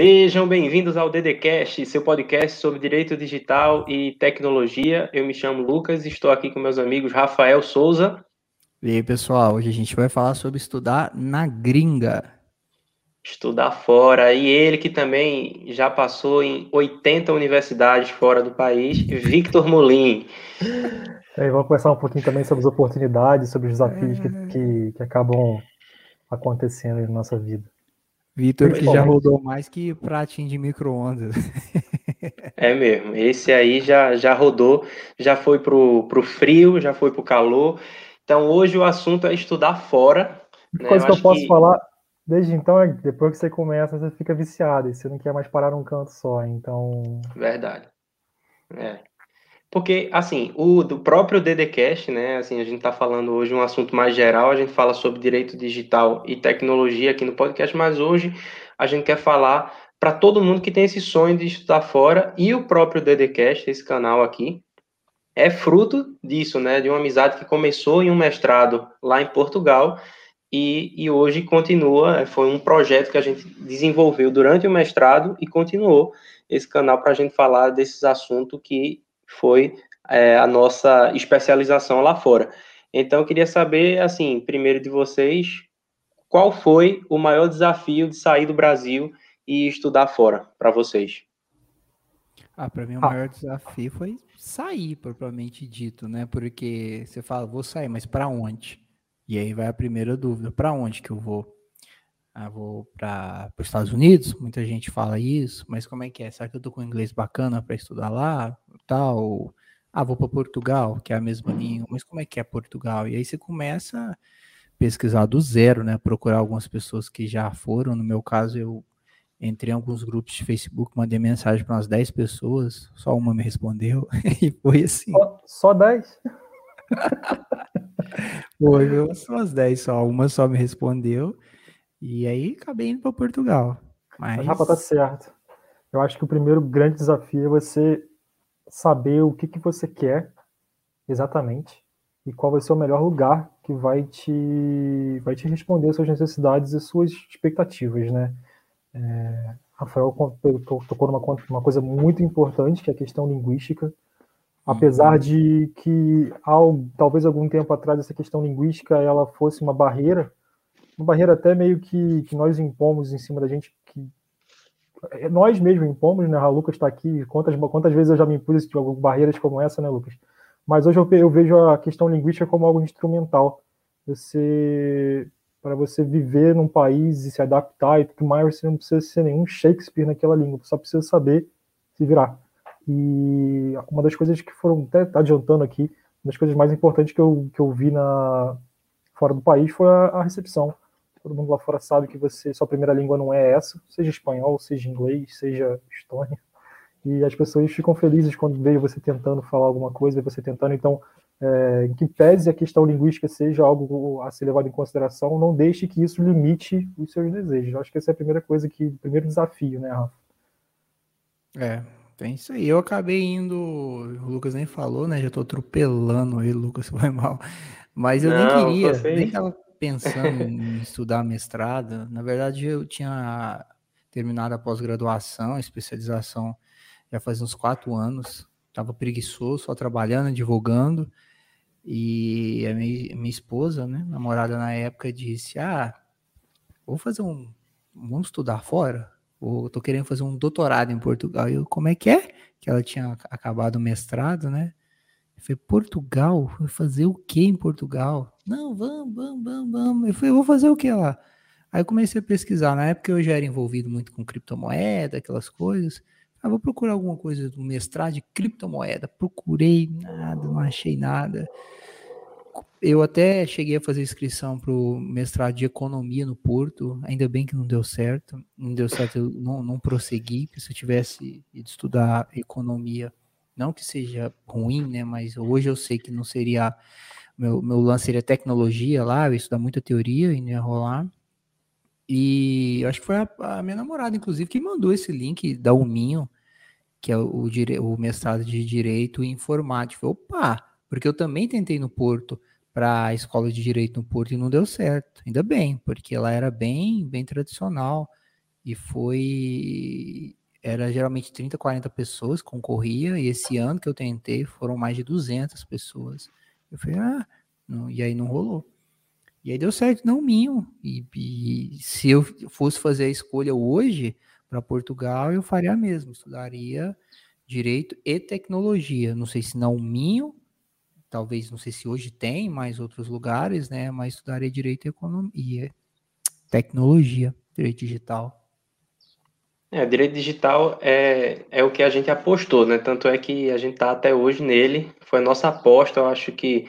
Sejam bem-vindos ao DDCast, seu podcast sobre direito digital e tecnologia. Eu me chamo Lucas e estou aqui com meus amigos Rafael Souza. E aí, pessoal, hoje a gente vai falar sobre estudar na gringa. Estudar fora. E ele que também já passou em 80 universidades fora do país, Victor Molin. É, vamos conversar um pouquinho também sobre as oportunidades, sobre os desafios que, que, que acabam acontecendo na nossa vida. Vitor que já rodou mais que pratinho de micro-ondas. É mesmo, esse aí já, já rodou, já foi pro, pro frio, já foi pro calor. Então hoje o assunto é estudar fora. Né? Coisa que eu posso que... falar desde então é depois que você começa, você fica viciado e você não quer mais parar num canto só. Então. Verdade. É. Porque, assim, o do próprio DDCast, né, assim, a gente está falando hoje um assunto mais geral, a gente fala sobre direito digital e tecnologia aqui no podcast, mas hoje a gente quer falar para todo mundo que tem esse sonho de estudar fora e o próprio DDCast, esse canal aqui, é fruto disso, né, de uma amizade que começou em um mestrado lá em Portugal e, e hoje continua, foi um projeto que a gente desenvolveu durante o mestrado e continuou esse canal para a gente falar desses assuntos que foi é, a nossa especialização lá fora. Então, eu queria saber, assim, primeiro de vocês, qual foi o maior desafio de sair do Brasil e estudar fora para vocês? Ah, para mim o maior desafio foi sair, propriamente dito, né? Porque você fala, vou sair, mas para onde? E aí vai a primeira dúvida, para onde que eu vou? Ah, vou para os Estados Unidos, muita gente fala isso, mas como é que é? Será que eu tô com inglês bacana para estudar lá? Tal? Ah, vou para Portugal, que é a mesma língua, mas como é que é Portugal? E aí você começa a pesquisar do zero, né? Procurar algumas pessoas que já foram. No meu caso, eu entrei em alguns grupos de Facebook, mandei mensagem para umas 10 pessoas, só uma me respondeu, e foi assim. Só, só 10? foi, umas 10 só, uma só me respondeu. E aí acabei indo para Portugal. Mas... Rafa, tá certo. Eu acho que o primeiro grande desafio é você saber o que, que você quer exatamente e qual vai ser o melhor lugar que vai te, vai te responder às suas necessidades e suas expectativas, né? É, Rafael tocou numa uma coisa muito importante, que é a questão linguística. Apesar uhum. de que, ao, talvez algum tempo atrás, essa questão linguística ela fosse uma barreira uma barreira até meio que, que nós impomos em cima da gente, que é, nós mesmos impomos, né? O Lucas está aqui, quantas, quantas vezes eu já me impus tipo, barreiras como essa, né, Lucas? Mas hoje eu, eu vejo a questão linguística como algo instrumental. Você, para você viver num país e se adaptar e tudo mais, você não precisa ser nenhum Shakespeare naquela língua, só precisa saber se virar. E uma das coisas que foram, até adiantando aqui, uma das coisas mais importantes que eu, que eu vi na, fora do país foi a, a recepção todo mundo lá fora sabe que você sua primeira língua não é essa, seja espanhol, seja inglês, seja estônia. E as pessoas ficam felizes quando veem você tentando falar alguma coisa, você tentando. Então, é, em que pese a questão linguística seja algo a ser levado em consideração, não deixe que isso limite os seus desejos. Eu acho que essa é a primeira coisa que, o primeiro desafio, né, Rafa? É, tem isso aí. Eu acabei indo, o Lucas nem falou, né? Já tô atropelando ele, Lucas, foi mal. Mas eu não, nem queria, nem tava pensando em estudar mestrado. Na verdade, eu tinha terminado a pós-graduação, a especialização já faz uns quatro anos. Estava preguiçoso, só trabalhando, divulgando. E a minha, minha, esposa, né, namorada na época, disse: Ah, vou fazer um. Vamos estudar fora? Ou tô querendo fazer um doutorado em Portugal. E eu, como é que é? Que ela tinha acabado o mestrado, né? Eu falei, Portugal? Fazer o que em Portugal? Não, vamos, vamos, vamos, vamos. Eu falei, vou fazer o que lá? Aí eu comecei a pesquisar. Na época eu já era envolvido muito com criptomoeda, aquelas coisas. Ah, vou procurar alguma coisa do mestrado de criptomoeda. Procurei nada, não achei nada. Eu até cheguei a fazer inscrição para o mestrado de economia no Porto, ainda bem que não deu certo. Não deu certo, eu não, não prossegui, porque se eu tivesse ido estudar economia, não que seja ruim, né? Mas hoje eu sei que não seria. Meu, meu lance seria tecnologia lá, eu estudar muita teoria e não ia rolar. E acho que foi a, a, minha namorada, inclusive, que mandou esse link da Uminho, que é o, o, o mestrado de Direito e Informática. Opa! Porque eu também tentei no Porto para a escola de direito no Porto e não deu certo. Ainda bem, porque ela era bem, bem tradicional e foi era geralmente 30, 40 pessoas concorria, e esse ano que eu tentei foram mais de 200 pessoas. Eu falei, ah, não, e aí não rolou. E aí deu certo, não minho. E, e se eu fosse fazer a escolha hoje para Portugal, eu faria mesmo, estudaria direito e tecnologia. Não sei se não minho, talvez, não sei se hoje tem mais outros lugares, né? Mas estudaria direito e economia, tecnologia, direito digital. É, direito digital é, é o que a gente apostou, né? Tanto é que a gente está até hoje nele. Foi a nossa aposta. Eu acho que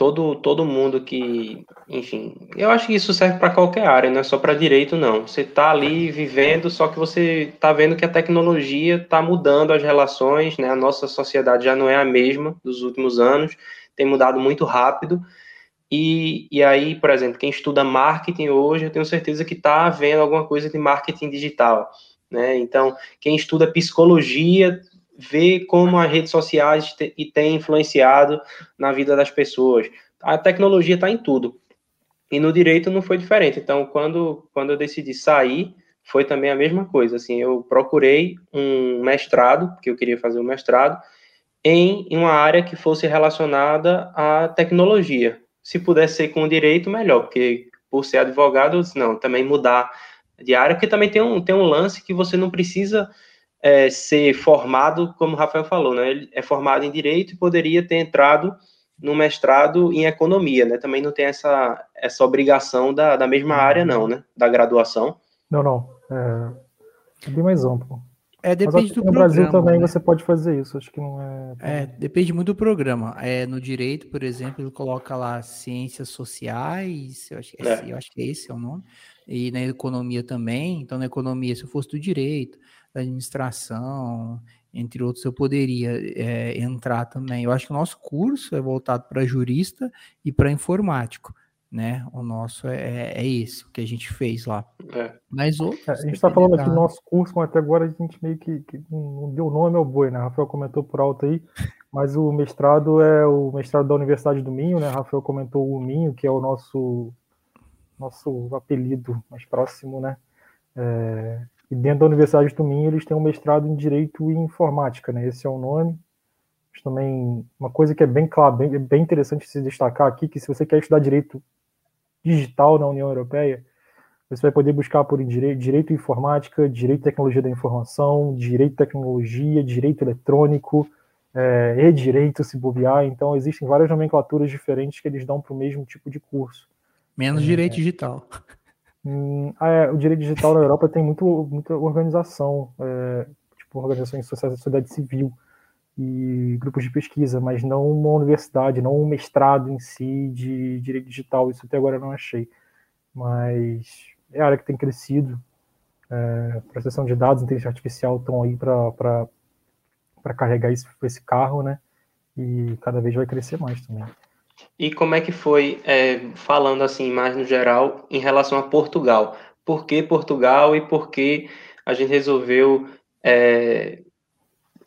todo, todo mundo que, enfim, eu acho que isso serve para qualquer área, não é só para direito, não. Você está ali vivendo, só que você está vendo que a tecnologia está mudando as relações, né? A nossa sociedade já não é a mesma dos últimos anos, tem mudado muito rápido. E, e aí, por exemplo, quem estuda marketing hoje, eu tenho certeza que está vendo alguma coisa de marketing digital. Né? Então, quem estuda psicologia vê como as redes sociais te, têm influenciado na vida das pessoas. A tecnologia está em tudo. E no direito não foi diferente. Então, quando, quando eu decidi sair, foi também a mesma coisa. Assim, eu procurei um mestrado, porque eu queria fazer um mestrado, em uma área que fosse relacionada à tecnologia. Se pudesse ser com direito, melhor, porque por ser advogado, eu disse, não, também mudar de área, porque também tem um, tem um lance que você não precisa é, ser formado, como o Rafael falou, né? Ele é formado em direito e poderia ter entrado no mestrado em economia, né? Também não tem essa, essa obrigação da, da mesma área, não, né? Da graduação. Não, não. É, é bem mais amplo. É, depende do no programa. No Brasil também né? você pode fazer isso, acho que não é. É, depende muito do programa. É, no direito, por exemplo, ele coloca lá ciências sociais, eu acho, que é, é. eu acho que esse é o nome e na economia também. Então, na economia, se eu fosse do direito, da administração, entre outros, eu poderia é, entrar também. Eu acho que o nosso curso é voltado para jurista e para informático, né? O nosso é, é isso que a gente fez lá. É. Mas outros, é, a gente está falando aqui do nosso curso, mas até agora a gente meio que, que não deu nome ao boi, né? Rafael comentou por alto aí, mas o mestrado é o mestrado da Universidade do Minho, né? Rafael comentou o Minho, que é o nosso nosso apelido mais próximo, né? É, e dentro da Universidade do Minho eles têm um mestrado em Direito e Informática, né? Esse é o nome. Mas também uma coisa que é bem claro, bem, bem interessante se destacar aqui, que se você quer estudar Direito Digital na União Europeia, você vai poder buscar por direito, direito informática, direito e tecnologia da informação, direito e tecnologia, direito eletrônico, é, e direito se bobear. Então, existem várias nomenclaturas diferentes que eles dão para o mesmo tipo de curso. Menos é, direito digital. Hum, ah, é, o direito digital na Europa tem muito, muita organização, é, tipo organizações de sociedade civil e grupos de pesquisa, mas não uma universidade, não um mestrado em si de direito digital. Isso até agora eu não achei. Mas é a área que tem crescido. É, processão de dados, inteligência artificial estão aí para carregar esse, esse carro, né? E cada vez vai crescer mais também. E como é que foi, é, falando assim, mais no geral, em relação a Portugal? Por que Portugal e por que a gente resolveu é,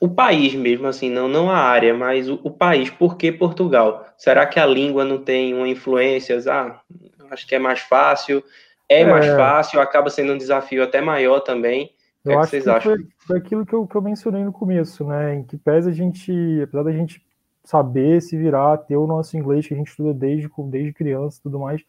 o país mesmo, assim, não, não a área, mas o, o, país, por que Portugal? Será que a língua não tem uma influência? Ah, acho que é mais fácil, é, é. mais fácil, acaba sendo um desafio até maior também. O que, é que vocês acham? Foi, foi aquilo que eu, que eu mencionei no começo, né? Em que pese a gente, apesar da gente saber se virar, ter o nosso inglês que a gente estuda desde, desde criança e tudo mais.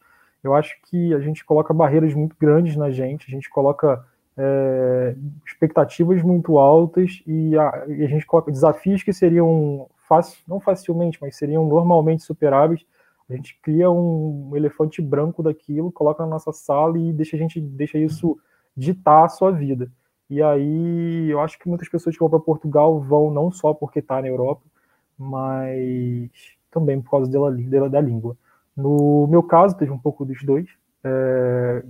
Eu acho que a gente coloca barreiras muito grandes na gente, a gente coloca é, expectativas muito altas e a, e a, gente coloca desafios que seriam fácil, não facilmente, mas seriam normalmente superáveis. A gente cria um, um elefante branco daquilo, coloca na nossa sala e deixa a gente deixa isso ditar a sua vida. E aí eu acho que muitas pessoas que vão para Portugal vão não só porque está na Europa, mas também por causa dela, dela da língua. No meu caso, teve um pouco dos dois. É,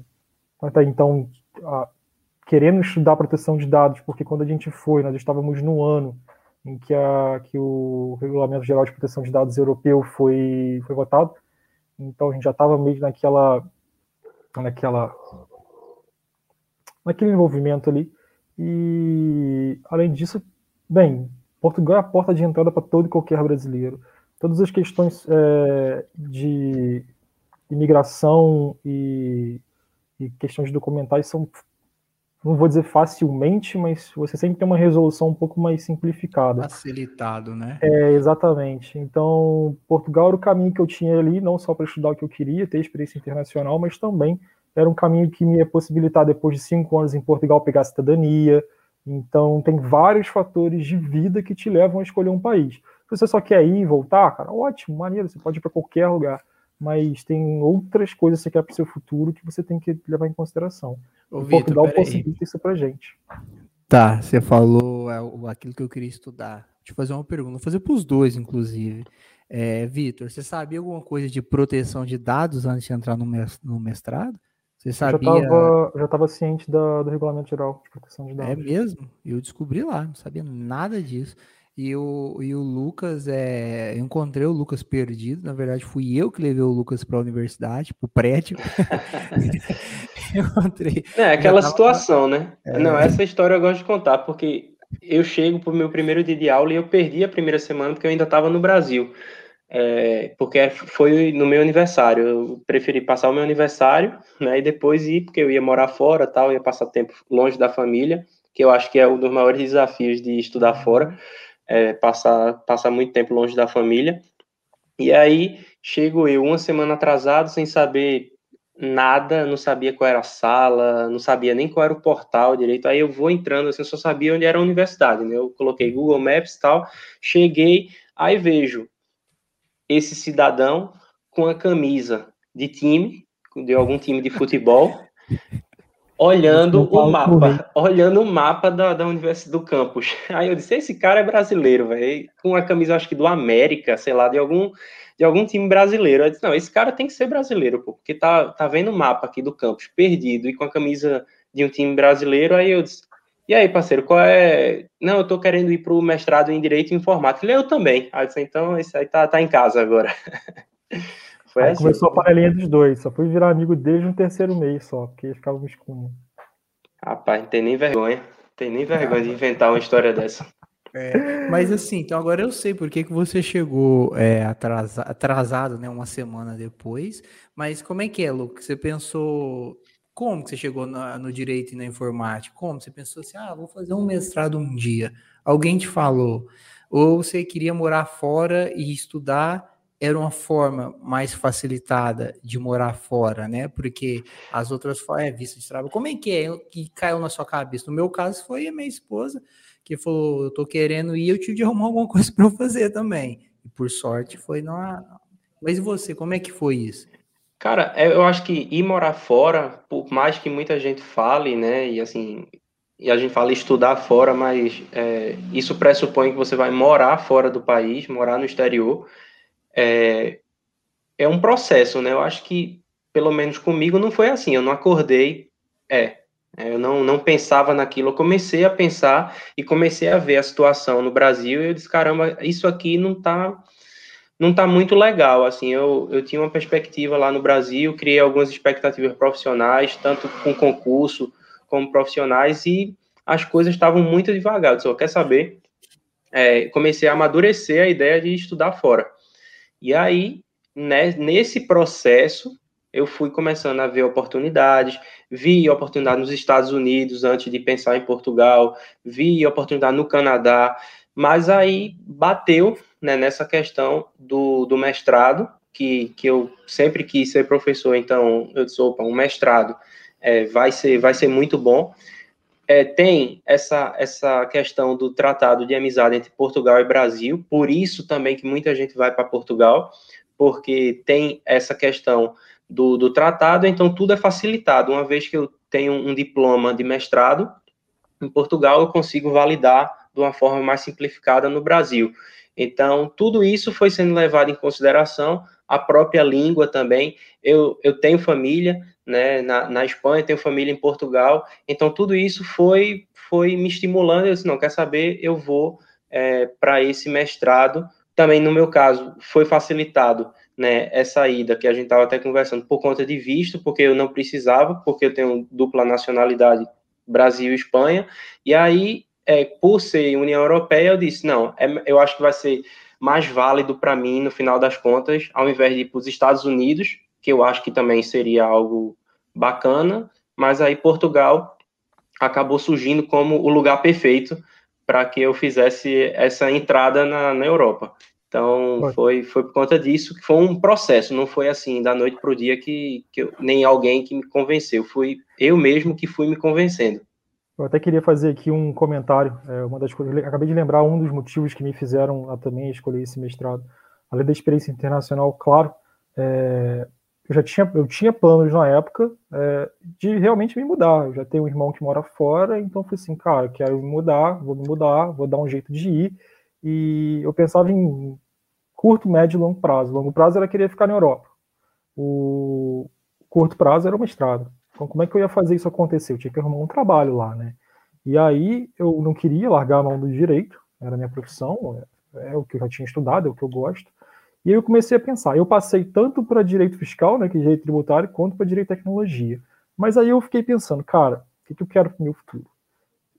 até então, a, querendo estudar proteção de dados, porque quando a gente foi, nós estávamos no ano em que, a, que o Regulamento Geral de Proteção de Dados Europeu foi, foi votado, então a gente já estava meio naquela, naquela, naquele envolvimento ali. E, além disso, bem, Portugal é a porta de entrada para todo e qualquer brasileiro. Todas as questões é, de imigração e, e questões documentais são não vou dizer facilmente, mas você sempre tem uma resolução um pouco mais simplificada. Facilitado, né? É, exatamente. Então, Portugal era o caminho que eu tinha ali, não só para estudar o que eu queria, ter experiência internacional, mas também era um caminho que me ia possibilitar, depois de cinco anos em Portugal, pegar cidadania. Então, tem vários fatores de vida que te levam a escolher um país. Se você só quer ir e voltar, cara, ótimo, maneiro, você pode ir para qualquer lugar mas tem outras coisas que você quer para o seu futuro que você tem que levar em consideração. Ô, o Portugal possibilita isso para gente. Tá, você falou é, aquilo que eu queria estudar. Deixa eu fazer uma pergunta, vou fazer para os dois, inclusive. É, Vitor, você sabia alguma coisa de proteção de dados antes de entrar no mestrado? Você sabia? Eu já estava ciente da, do regulamento geral de proteção de é dados. É mesmo? Eu descobri lá, não sabia nada disso. E o, e o Lucas, é, eu encontrei o Lucas perdido. Na verdade, fui eu que levei o Lucas para a universidade, para o prédio. encontrei. É aquela tava... situação, né? É... Não, essa história eu gosto de contar, porque eu chego para o meu primeiro dia de aula e eu perdi a primeira semana porque eu ainda estava no Brasil. É, porque foi no meu aniversário. Eu preferi passar o meu aniversário, né? E depois ir, porque eu ia morar fora, tal, ia passar tempo longe da família, que eu acho que é um dos maiores desafios de estudar fora é, passar, passar muito tempo longe da família. E aí chego eu uma semana atrasado, sem saber nada, não sabia qual era a sala, não sabia nem qual era o portal direito. Aí eu vou entrando, assim, só sabia onde era a universidade, né? Eu coloquei Google Maps e tal, cheguei, aí vejo esse cidadão com a camisa de time, de algum time de futebol, olhando o mapa, olhando o mapa da, da universidade do campus. Aí eu disse, esse cara é brasileiro, velho, com a camisa, acho que do América, sei lá, de algum, de algum time brasileiro. Eu disse, não, esse cara tem que ser brasileiro, pô, porque tá, tá vendo o mapa aqui do campus, perdido, e com a camisa de um time brasileiro, aí eu disse, e aí, parceiro, qual é... Não, eu tô querendo ir pro mestrado em Direito e Informática. Ele, eu também. Aí eu disse, então, esse aí tá, tá em casa agora. Foi Aí assim. começou a panelinha dos dois, só fui virar amigo desde no terceiro mês só, porque ficávamos com. Rapaz, não tem nem vergonha. Tem nem vergonha de inventar uma história dessa. É, mas assim, então agora eu sei por que, que você chegou é, atrasa, atrasado, né, uma semana depois. Mas como é que é, Lucas? Você pensou como que você chegou no, no direito e na informática? Como você pensou assim, ah, vou fazer um mestrado um dia? Alguém te falou? Ou você queria morar fora e estudar era uma forma mais facilitada de morar fora, né? Porque as outras formas, é vista de trabalho. Como é que é que caiu na sua cabeça? No meu caso, foi a minha esposa que falou: Eu tô querendo ir, eu tive de arrumar alguma coisa para eu fazer também. E por sorte foi na. Mas e você, como é que foi isso? Cara, é, eu acho que ir morar fora, por mais que muita gente fale, né? E assim, e a gente fala estudar fora, mas é, isso pressupõe que você vai morar fora do país, morar no exterior é, é um processo, né? Eu acho que, pelo menos comigo, não foi assim. Eu não acordei, é, é, eu não, não pensava naquilo. Eu comecei a pensar e comecei a ver a situação no Brasil e eu disse, caramba, isso aqui não tá, não tá muito legal. Assim, eu, eu tinha uma perspectiva lá no Brasil, criei algumas expectativas profissionais, tanto com concurso como profissionais, e as coisas estavam muito devagar. Disse, quer saber? É, comecei a amadurecer a ideia de estudar fora. E aí, né, nesse processo, eu fui começando a ver oportunidades, vi oportunidade nos Estados Unidos antes de pensar em Portugal, vi oportunidade no Canadá, mas aí bateu né, nessa questão do, do mestrado, que, que eu sempre quis ser professor, então eu disse, opa, um mestrado é, vai, ser, vai ser muito bom. É, tem essa, essa questão do tratado de amizade entre Portugal e Brasil, por isso também que muita gente vai para Portugal, porque tem essa questão do, do tratado, então tudo é facilitado. Uma vez que eu tenho um diploma de mestrado em Portugal, eu consigo validar de uma forma mais simplificada no Brasil. Então, tudo isso foi sendo levado em consideração, a própria língua também. Eu, eu tenho família, né, na, na Espanha, tenho família em Portugal, então tudo isso foi, foi me estimulando, eu disse, não, quer saber, eu vou é, para esse mestrado, também no meu caso, foi facilitado, né, essa ida, que a gente estava até conversando, por conta de visto, porque eu não precisava, porque eu tenho dupla nacionalidade, Brasil e Espanha, e aí, é, por ser União Europeia, eu disse, não, é, eu acho que vai ser mais válido para mim, no final das contas, ao invés de ir para os Estados Unidos, que eu acho que também seria algo bacana, mas aí Portugal acabou surgindo como o lugar perfeito para que eu fizesse essa entrada na, na Europa. Então, foi, foi por conta disso que foi um processo, não foi assim, da noite para o dia que, que eu, nem alguém que me convenceu, fui eu mesmo que fui me convencendo. Eu até queria fazer aqui um comentário, é, uma das coisas, acabei de lembrar um dos motivos que me fizeram a, também escolher esse mestrado, além da experiência internacional, claro, é, eu já tinha, eu tinha planos na época é, de realmente me mudar. Eu já tenho um irmão que mora fora, então foi assim, cara, quero me mudar, vou me mudar, vou dar um jeito de ir. E eu pensava em curto, médio e longo prazo. Longo prazo era querer ficar na Europa. O curto prazo era o mestrado. Então, como é que eu ia fazer isso acontecer? Eu tinha que arrumar um trabalho lá, né? E aí eu não queria largar a mão do direito, era minha profissão, é, é o que eu já tinha estudado, é o que eu gosto. E aí eu comecei a pensar. Eu passei tanto para direito fiscal, né, que é direito tributário, quanto para direito e tecnologia. Mas aí eu fiquei pensando, cara, o que, que eu quero para o meu futuro?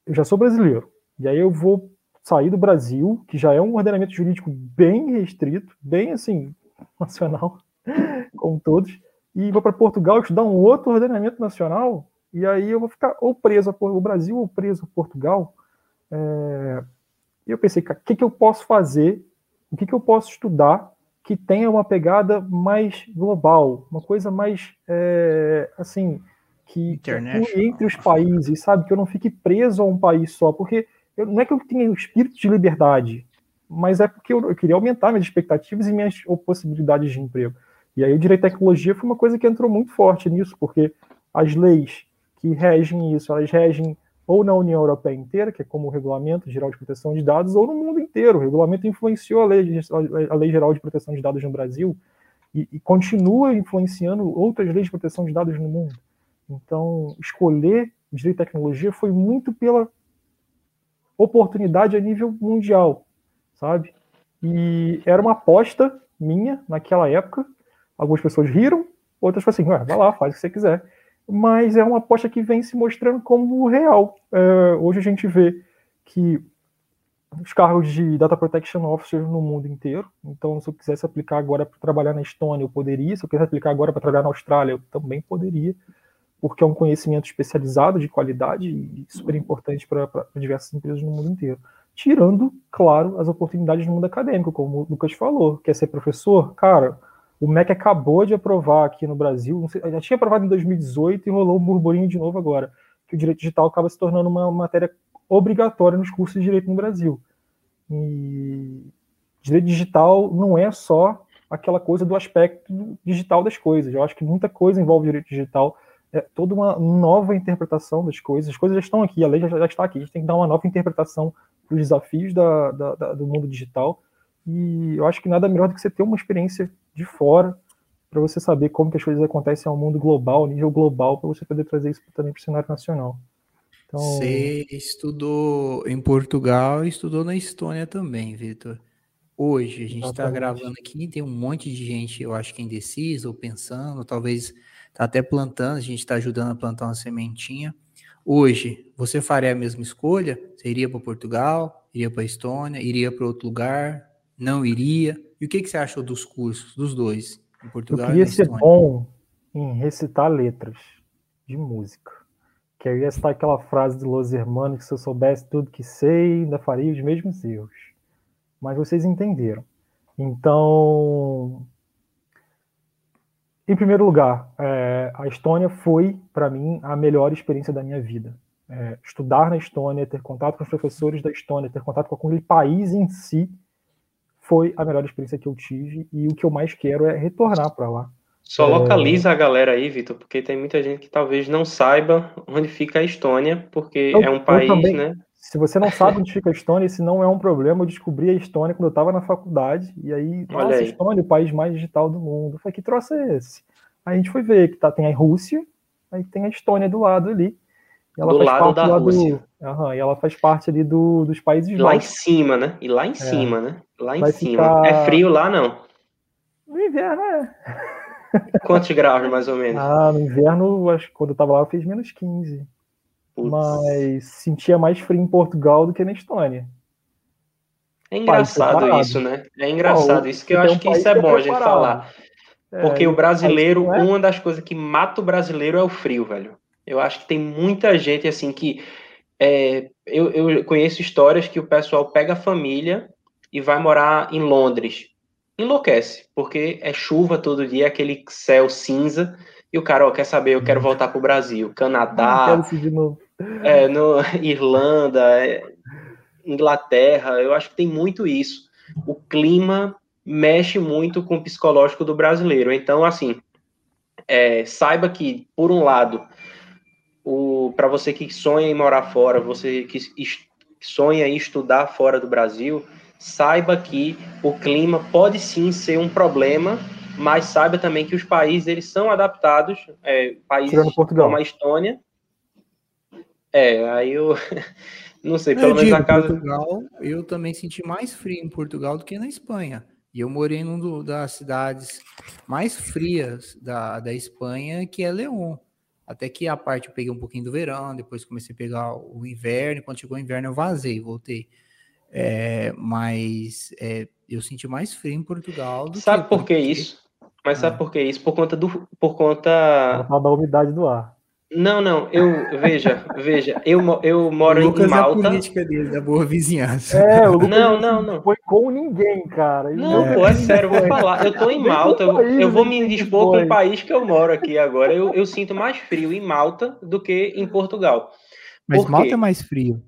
Eu já sou brasileiro. E aí eu vou sair do Brasil, que já é um ordenamento jurídico bem restrito, bem assim, nacional, como todos, e vou para Portugal estudar um outro ordenamento nacional, e aí eu vou ficar ou preso ao Brasil ou preso a Portugal. É... E eu pensei, o que, que eu posso fazer, o que, que eu posso estudar que tenha uma pegada mais global, uma coisa mais, é, assim, que, que entre os países, sabe? Que eu não fique preso a um país só, porque eu, não é que eu tenha o espírito de liberdade, mas é porque eu, eu, queria aumentar minhas expectativas e minhas possibilidades de emprego. E aí o direito à tecnologia foi uma coisa que entrou muito forte nisso, porque as leis que regem isso, elas regem ou na União Europeia inteira, que é como o Regulamento Geral de Proteção de Dados, ou no mundo inteiro. O regulamento influenciou a Lei, a lei Geral de Proteção de Dados no Brasil e, e continua influenciando outras leis de proteção de dados no mundo. Então, escolher direito à tecnologia foi muito pela oportunidade a nível mundial, sabe? E era uma aposta minha naquela época. Algumas pessoas riram, outras falaram assim: vai lá, faz o que você quiser. Mas é uma aposta que vem se mostrando como real. É, hoje a gente vê que os cargos de Data Protection Officer no mundo inteiro. Então, se eu quisesse aplicar agora para trabalhar na Estônia, eu poderia. Se eu quisesse aplicar agora para trabalhar na Austrália, eu também poderia porque é um conhecimento especializado de qualidade e super importante para diversas empresas no mundo inteiro. Tirando, claro, as oportunidades no mundo acadêmico, como o Lucas falou. Quer ser professor? Cara, o MEC acabou de aprovar aqui no Brasil, já tinha aprovado em 2018 e rolou um burburinho de novo agora, que o direito digital acaba se tornando uma matéria obrigatória nos cursos de direito no Brasil. E direito digital não é só aquela coisa do aspecto digital das coisas. Eu acho que muita coisa envolve direito digital é, toda uma nova interpretação das coisas. As coisas já estão aqui, a lei já, já está aqui. A gente tem que dar uma nova interpretação para os desafios da, da, da, do mundo digital. E eu acho que nada melhor do que você ter uma experiência de fora para você saber como que as coisas acontecem ao mundo global, nível global, para você poder trazer isso também para o cenário nacional. Então... Você estudou em Portugal e estudou na Estônia também, Vitor. Hoje, a gente está gravando aqui, tem um monte de gente, eu acho que indecisa ou pensando, talvez está até plantando, a gente está ajudando a plantar uma sementinha. Hoje, você faria a mesma escolha? Você iria para Portugal? Iria para Estônia? Iria para outro lugar? Não iria? E o que, que você achou dos cursos, dos dois, em Portugal Eu queria ser bom em recitar letras de música. Que eu ia citar aquela frase do Los Hermanos, que se eu soubesse tudo que sei, ainda faria os mesmos erros. Mas vocês entenderam. Então, em primeiro lugar, é, a Estônia foi, para mim, a melhor experiência da minha vida. É, estudar na Estônia, ter contato com os professores da Estônia, ter contato com aquele país em si, foi a melhor experiência que eu tive e o que eu mais quero é retornar para lá. Só localiza é... a galera aí, Vitor, porque tem muita gente que talvez não saiba onde fica a Estônia, porque eu, é um país, também, né? Se você não sabe onde fica a Estônia, esse não é um problema. Eu descobri a Estônia quando eu estava na faculdade. E aí, Olha nossa, aí. Estônia, o país mais digital do mundo. Eu falei, que troço é esse? Aí a gente foi ver que tá, tem a Rússia, aí tem a Estônia do lado ali. Do lado da Rússia. Do, uhum, e ela faz parte ali do, dos países Lá em cima, né? E lá em é. cima, né? Lá em Vai cima. Ficar... É frio lá, não? No inverno, é. Quantos graus, mais ou menos? Ah, no inverno, acho que quando eu tava lá, eu fiz menos 15. Putz. mas sentia mais frio em Portugal do que na Estônia. É engraçado isso, né? É engraçado isso, que eu acho um que isso é bom a gente falar. É, Porque o brasileiro, é... uma das coisas que mata o brasileiro é o frio, velho. Eu acho que tem muita gente assim que é, eu, eu conheço histórias que o pessoal pega a família e vai morar em Londres. Enlouquece, porque é chuva todo dia, aquele céu cinza, e o cara, ó, quer saber, eu quero voltar para o Brasil. Canadá, é, no, Irlanda, é, Inglaterra, eu acho que tem muito isso. O clima mexe muito com o psicológico do brasileiro. Então, assim, é, saiba que, por um lado, para você que sonha em morar fora, você que sonha em estudar fora do Brasil, saiba que o clima pode sim ser um problema, mas saiba também que os países eles são adaptados, é, países como a Estônia. É, aí eu não sei, pelo eu menos digo, a casa. Portugal, eu também senti mais frio em Portugal do que na Espanha. E eu morei numa das cidades mais frias da, da Espanha, que é León. Até que a parte eu peguei um pouquinho do verão, depois comecei a pegar o inverno, e quando chegou o inverno eu vazei, voltei. É, mas é, eu senti mais frio em Portugal. sabe por que isso? Mas sabe ah. por que isso? Por conta do. Por conta. Da umidade do ar. Não, não, eu veja, veja, eu, eu moro em é Malta. É a política dele, da boa vizinhança. É, o Lucas não, não, não. Foi com ninguém, cara. Ele não, pô, é sério, vou falar. Eu tô em Malta, eu, eu vou me dispor com o país que eu moro aqui agora. Eu, eu sinto mais frio em Malta do que em Portugal. Mas Malta é mais frio.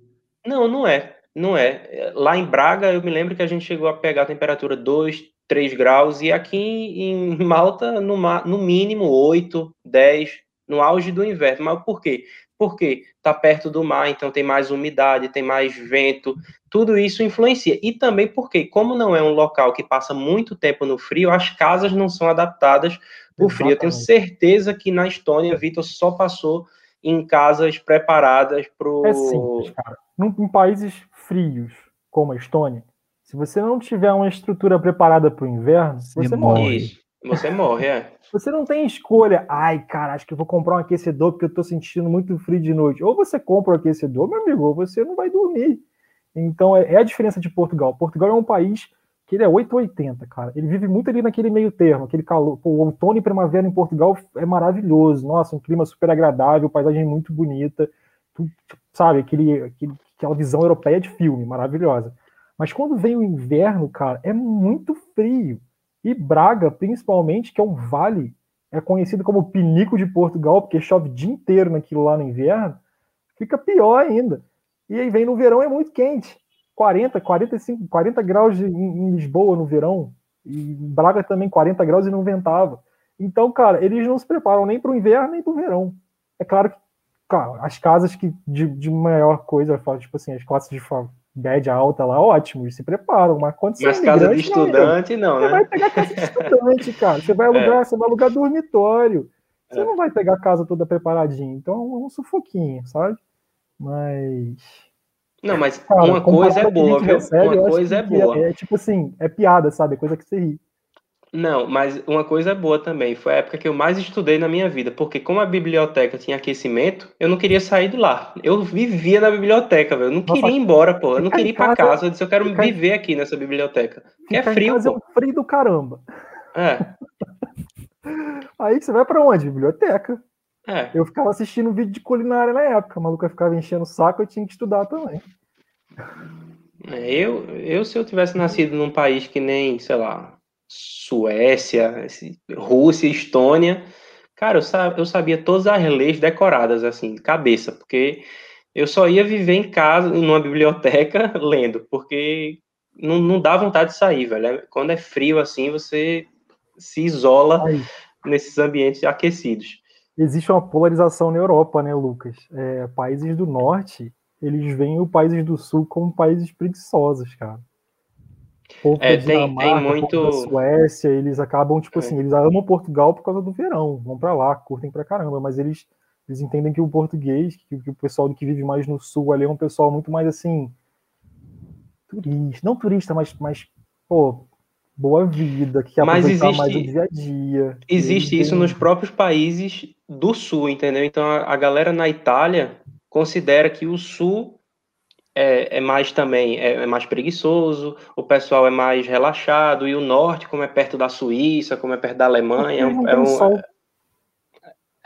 Não, não é. Não é. Lá em Braga, eu me lembro que a gente chegou a pegar a temperatura 2, 3 graus, e aqui em Malta, no, no mínimo 8, 10 no auge do inverno. Mas por quê? Porque está perto do mar, então tem mais umidade, tem mais vento, tudo isso influencia. E também porque, como não é um local que passa muito tempo no frio, as casas não são adaptadas para o frio. Eu tenho certeza que na Estônia, Vitor só passou em casas preparadas para o. É simples, cara. Em países frios, como a Estônia, se você não tiver uma estrutura preparada para o inverno, você, você morre. Isso. Você morre, é. Você não tem escolha. Ai, cara, acho que vou comprar um aquecedor porque eu tô sentindo muito frio de noite. Ou você compra o um aquecedor, meu amigo, ou você não vai dormir. Então é, é, a diferença de Portugal. Portugal é um país que ele é 880, cara. Ele vive muito ali naquele meio termo, aquele calor. Pô, o outono e primavera em Portugal é maravilhoso. Nossa, um clima super agradável, paisagem muito bonita. Tu, sabe, aquele, aquele, aquela visão europeia de filme, maravilhosa. Mas quando vem o inverno, cara, é muito frio. E Braga, principalmente, que é um vale, é conhecido como Pinico de Portugal, porque chove o dia inteiro naquilo lá no inverno, fica pior ainda. E aí vem no verão, é muito quente. 40, 45, 40 graus em, Lisboa no verão. E Braga também 40 graus e não ventava. Então, cara, eles não se preparam nem para o inverno nem para o verão. É claro que, as casas que de, de maior coisa, tipo assim, as classes de média alta lá, ótimo, se preparam. Mas quando você mas é casa de estudante, não, não né? Você vai pegar casa de estudante, cara. Você vai alugar, é. você vai alugar dormitório. Você é. não vai pegar a casa toda preparadinha. Então é um sufoquinho, sabe? Mas. Não, mas cara, uma coisa é boa, viu? Recebe, uma coisa é boa. É, é, tipo assim, é piada, sabe? É coisa que você ri. Não, mas uma coisa boa também, foi a época que eu mais estudei na minha vida, porque como a biblioteca tinha aquecimento, eu não queria sair de lá. Eu vivia na biblioteca, velho. Eu não Nossa, queria ir embora, pô. Eu não queria ir para casa. Eu disse, eu quero viver aqui nessa biblioteca. Que é frio, pô. É um frio do caramba. É. Aí você vai para onde? Biblioteca. É. Eu ficava assistindo vídeo de culinária na época, a maluca ficava enchendo o saco, eu tinha que estudar também. É, eu, eu, se eu tivesse nascido num país que nem, sei lá, Suécia, Rússia, Estônia. Cara, eu, eu sabia todas as leis decoradas, assim, de cabeça, porque eu só ia viver em casa, numa biblioteca, lendo, porque não, não dá vontade de sair, velho. É, quando é frio assim, você se isola nesses ambientes aquecidos. Existe uma polarização na Europa, né, Lucas? É, países do norte, eles veem os países do sul como países preguiçosos, cara povo é, tem, tem muito... Suécia, eles acabam, tipo é. assim, eles amam Portugal por causa do verão, vão para lá, curtem pra caramba, mas eles, eles entendem que o português, que, que, o pessoal que vive mais no sul ali é um pessoal muito mais assim, turista, não turista, mas, mas pô, boa vida, que quer mas existe, mais o dia a dia. Existe isso nos próprios países do sul, entendeu? Então a, a galera na Itália considera que o sul é, é mais também é, é, mais preguiçoso, o pessoal é mais relaxado, e o norte, como é perto da Suíça, como é perto da Alemanha, é um, é,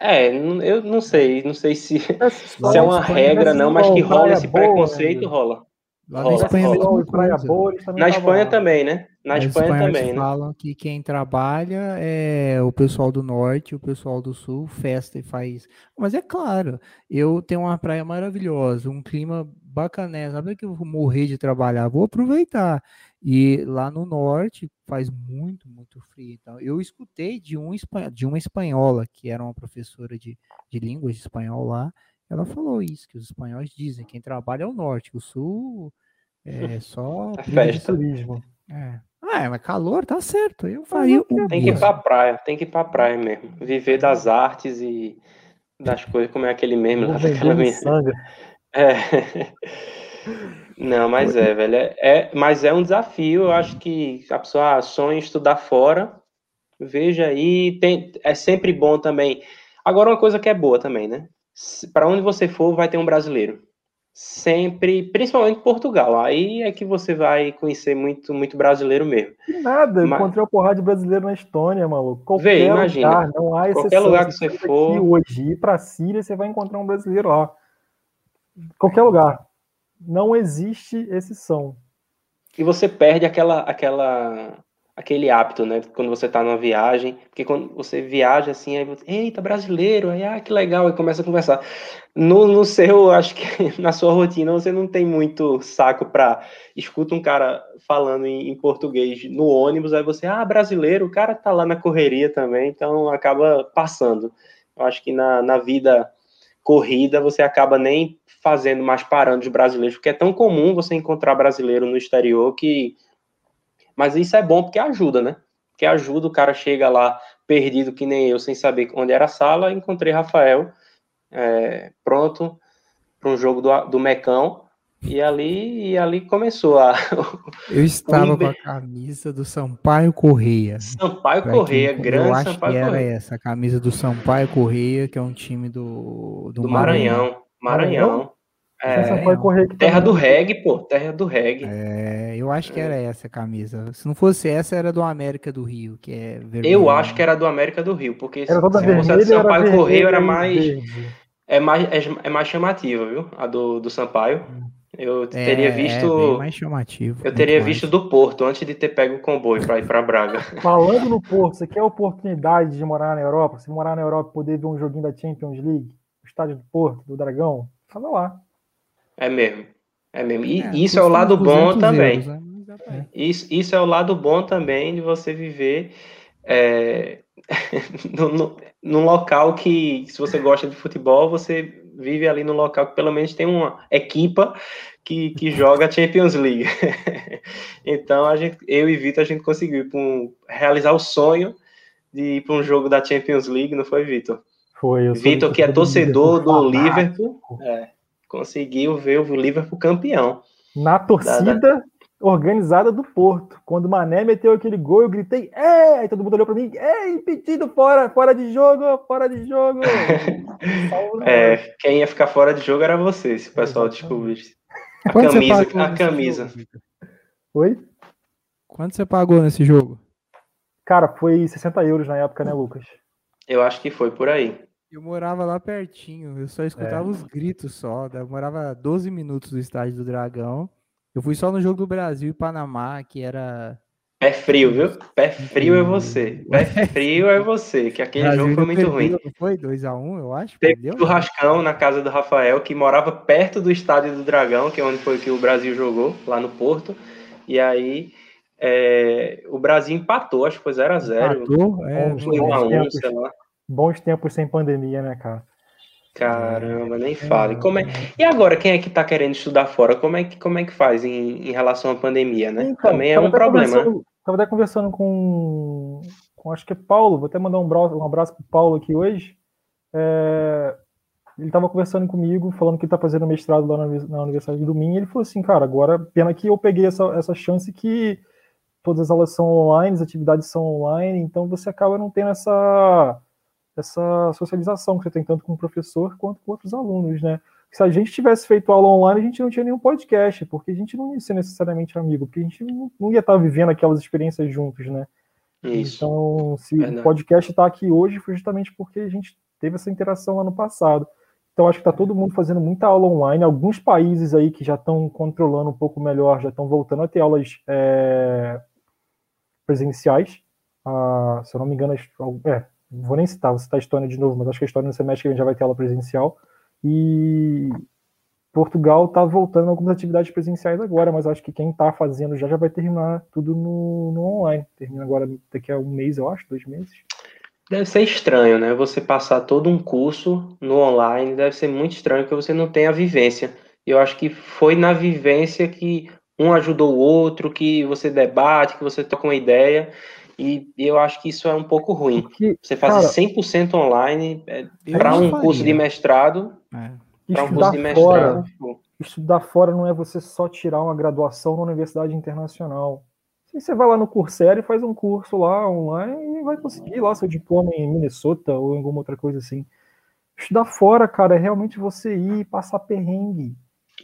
É, eu não sei, não sei se, é, se é uma regra, não, mas que rola esse boa, preconceito, né? rola. Lá rola, na Espanha rola. Praia boa, Na Espanha também, né? Na, Espanha, Espanha também, né? falam que quem trabalha é o pessoal do norte, o pessoal do sul, festa e faz. Mas é claro, eu tenho uma praia maravilhosa, um clima bacané. Sabe que eu vou morrer de trabalhar? Vou aproveitar. E lá no norte faz muito, muito frio. Então, eu escutei de, um, de uma espanhola, que era uma professora de, de línguas de espanhol lá, ela falou isso, que os espanhóis dizem, quem trabalha é o norte, o sul é só é festa. turismo. É. Ah, é, mas calor tá certo. Eu faria o Tem que ir pra praia, tem que ir pra praia mesmo. Viver das artes e das coisas, como é aquele meme lá daquela minha. É. Não, mas é, velho. É, é, mas é um desafio. Eu acho que a pessoa sonha em estudar fora. Veja aí, tem, é sempre bom também. Agora, uma coisa que é boa também, né? Para onde você for, vai ter um brasileiro. Sempre, principalmente Portugal. Aí é que você vai conhecer muito, muito brasileiro mesmo. nada, mas... encontrei uma porrada de brasileiro na Estônia, maluco. Qualquer Vê, imagina. Lugar, não há Qualquer lugar que você for. Hoje, ir para Síria, você vai encontrar um brasileiro lá. Qualquer lugar não existe exceção. E você perde aquela, aquela, aquele hábito, né? Quando você está numa viagem, porque quando você viaja assim, aí você, eita, brasileiro, aí, ah, que legal, e começa a conversar. No, no seu, acho que na sua rotina, você não tem muito saco para escuta um cara falando em, em, português no ônibus, aí você, ah, brasileiro, o cara tá lá na correria também, então acaba passando. Eu acho que na, na vida corrida você acaba nem fazendo mais parando os brasileiros, porque é tão comum você encontrar brasileiro no exterior que. Mas isso é bom porque ajuda, né? Porque ajuda, o cara chega lá perdido que nem eu, sem saber onde era a sala, encontrei Rafael é, pronto para um jogo do, do Mecão. E ali, e ali começou a. Eu estava com a camisa do Sampaio Correia. Sampaio Correia, grande eu acho Sampaio que era essa, a camisa do Sampaio Correia, que é um time do, do, do Maranhão. Maranhão. Maranhão. É, correr terra do reggae, pô, terra do reggae. É, eu acho que era essa a camisa. Se não fosse essa, era do América do Rio, que é vermelho. Eu acho que era do América do Rio, porque era se fosse a do Sampaio era Correio, era mais, é mais é, é, mais chamativa, viu? A do, do Sampaio. Eu é, teria visto. É mais chamativo. Eu teria mais. visto do Porto antes de ter pego o comboio para ir para Braga. Falando no Porto, você quer a oportunidade de morar na Europa? Se morar na Europa poder ver um joguinho da Champions League, o estádio do Porto, do Dragão, tava lá. É mesmo. É mesmo. E é, isso é o lado bom também. Euros, né? isso, isso é o lado bom também de você viver é, no, num local que, se você gosta de futebol, você vive ali no local que pelo menos tem uma equipa que, que joga Champions League. então, a gente, eu e Vitor, a gente conseguiu um, realizar o sonho de ir para um jogo da Champions League, não foi, Vitor? Foi. Vitor, que é torcedor do Liverpool. É, conseguiu ver o Liverpool campeão. Na torcida da... organizada do Porto. Quando o Mané meteu aquele gol, eu gritei, é! Aí todo mundo olhou para mim, é, impedido, fora, fora de jogo, fora de jogo. é, quem ia ficar fora de jogo era você, se o pessoal descobrisse. A Quanto camisa, a camisa. Jogo, Oi? Quanto você pagou nesse jogo? Cara, foi 60 euros na época, né, Lucas? Eu acho que foi por aí. Eu morava lá pertinho, eu só escutava é. os gritos só. Eu morava 12 minutos do estádio do Dragão. Eu fui só no jogo do Brasil e Panamá, que era. Pé frio, viu? Pé frio é você. Pé frio é você, que aquele Brasil jogo foi muito perdeu, ruim. Não foi 2x1, um, eu acho. Teve o Rascão na casa do Rafael, que morava perto do estádio do Dragão, que é onde foi que o Brasil jogou, lá no Porto. E aí é, o Brasil empatou, acho que foi 0x0. Empatou? É, foi 1x1, sei lá bons tempos sem pandemia, né, cara? Caramba, nem fale. Como é... E agora, quem é que está querendo estudar fora? Como é que, como é que faz em, em relação à pandemia, né? Então, Também é um problema. Estava até conversando com, com, acho que é Paulo, vou até mandar um abraço, um abraço para o Paulo aqui hoje. É, ele estava conversando comigo, falando que está fazendo mestrado lá na, Universidade do Minho, e ele falou assim, cara, agora, pena que eu peguei essa, essa chance que todas as aulas são online, as atividades são online, então você acaba não tendo essa essa socialização que você tem tanto com o professor quanto com outros alunos, né? Se a gente tivesse feito aula online, a gente não tinha nenhum podcast, porque a gente não ia ser necessariamente amigo, porque a gente não ia estar vivendo aquelas experiências juntos, né? Isso. Então, se Verdade. o podcast está aqui hoje, foi justamente porque a gente teve essa interação lá no passado. Então, acho que está todo mundo fazendo muita aula online. Alguns países aí que já estão controlando um pouco melhor, já estão voltando a ter aulas é, presenciais. Ah, se eu não me engano, é, vou nem citar, vou citar a Estônia de novo, mas acho que a Estônia no semestre que vem já vai ter aula presencial. E Portugal está voltando a algumas atividades presenciais agora, mas acho que quem está fazendo já já vai terminar tudo no, no online. Termina agora daqui a um mês, eu acho, dois meses. Deve ser estranho, né? Você passar todo um curso no online, deve ser muito estranho porque você não tem a vivência. Eu acho que foi na vivência que um ajudou o outro, que você debate, que você toca uma ideia. E eu acho que isso é um pouco ruim. Porque, você fazer cara, 100% online é, para um curso de mestrado. É. Para um curso de mestrado. Fora, tipo... Estudar fora não é você só tirar uma graduação na universidade internacional. E você vai lá no Coursera e faz um curso lá online e vai conseguir lá seu diploma em Minnesota ou em alguma outra coisa assim. Estudar fora, cara, é realmente você ir passar perrengue.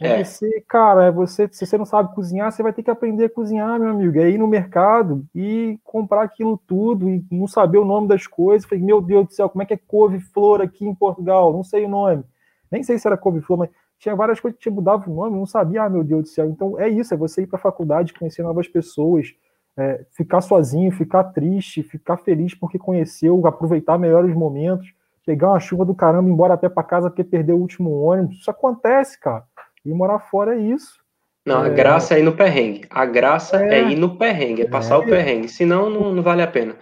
É, é. Você, cara, é você, se você não sabe cozinhar, você vai ter que aprender a cozinhar, meu amigo. É ir no mercado e comprar aquilo tudo e não saber o nome das coisas. Falei, meu Deus do céu, como é que é couve-flor aqui em Portugal? Não sei o nome. Nem sei se era couve-flor, mas tinha várias coisas que te mudavam o nome, não sabia, ah, meu Deus do céu. Então é isso, é você ir para a faculdade, conhecer novas pessoas, é, ficar sozinho, ficar triste, ficar feliz porque conheceu, aproveitar melhor os momentos, pegar uma chuva do caramba, ir embora até para casa porque perdeu o último ônibus. Isso acontece, cara. E morar fora é isso. Não, a é... graça é ir no perrengue. A graça é, é ir no perrengue, é passar o é. perrengue. Senão, não, não vale a pena.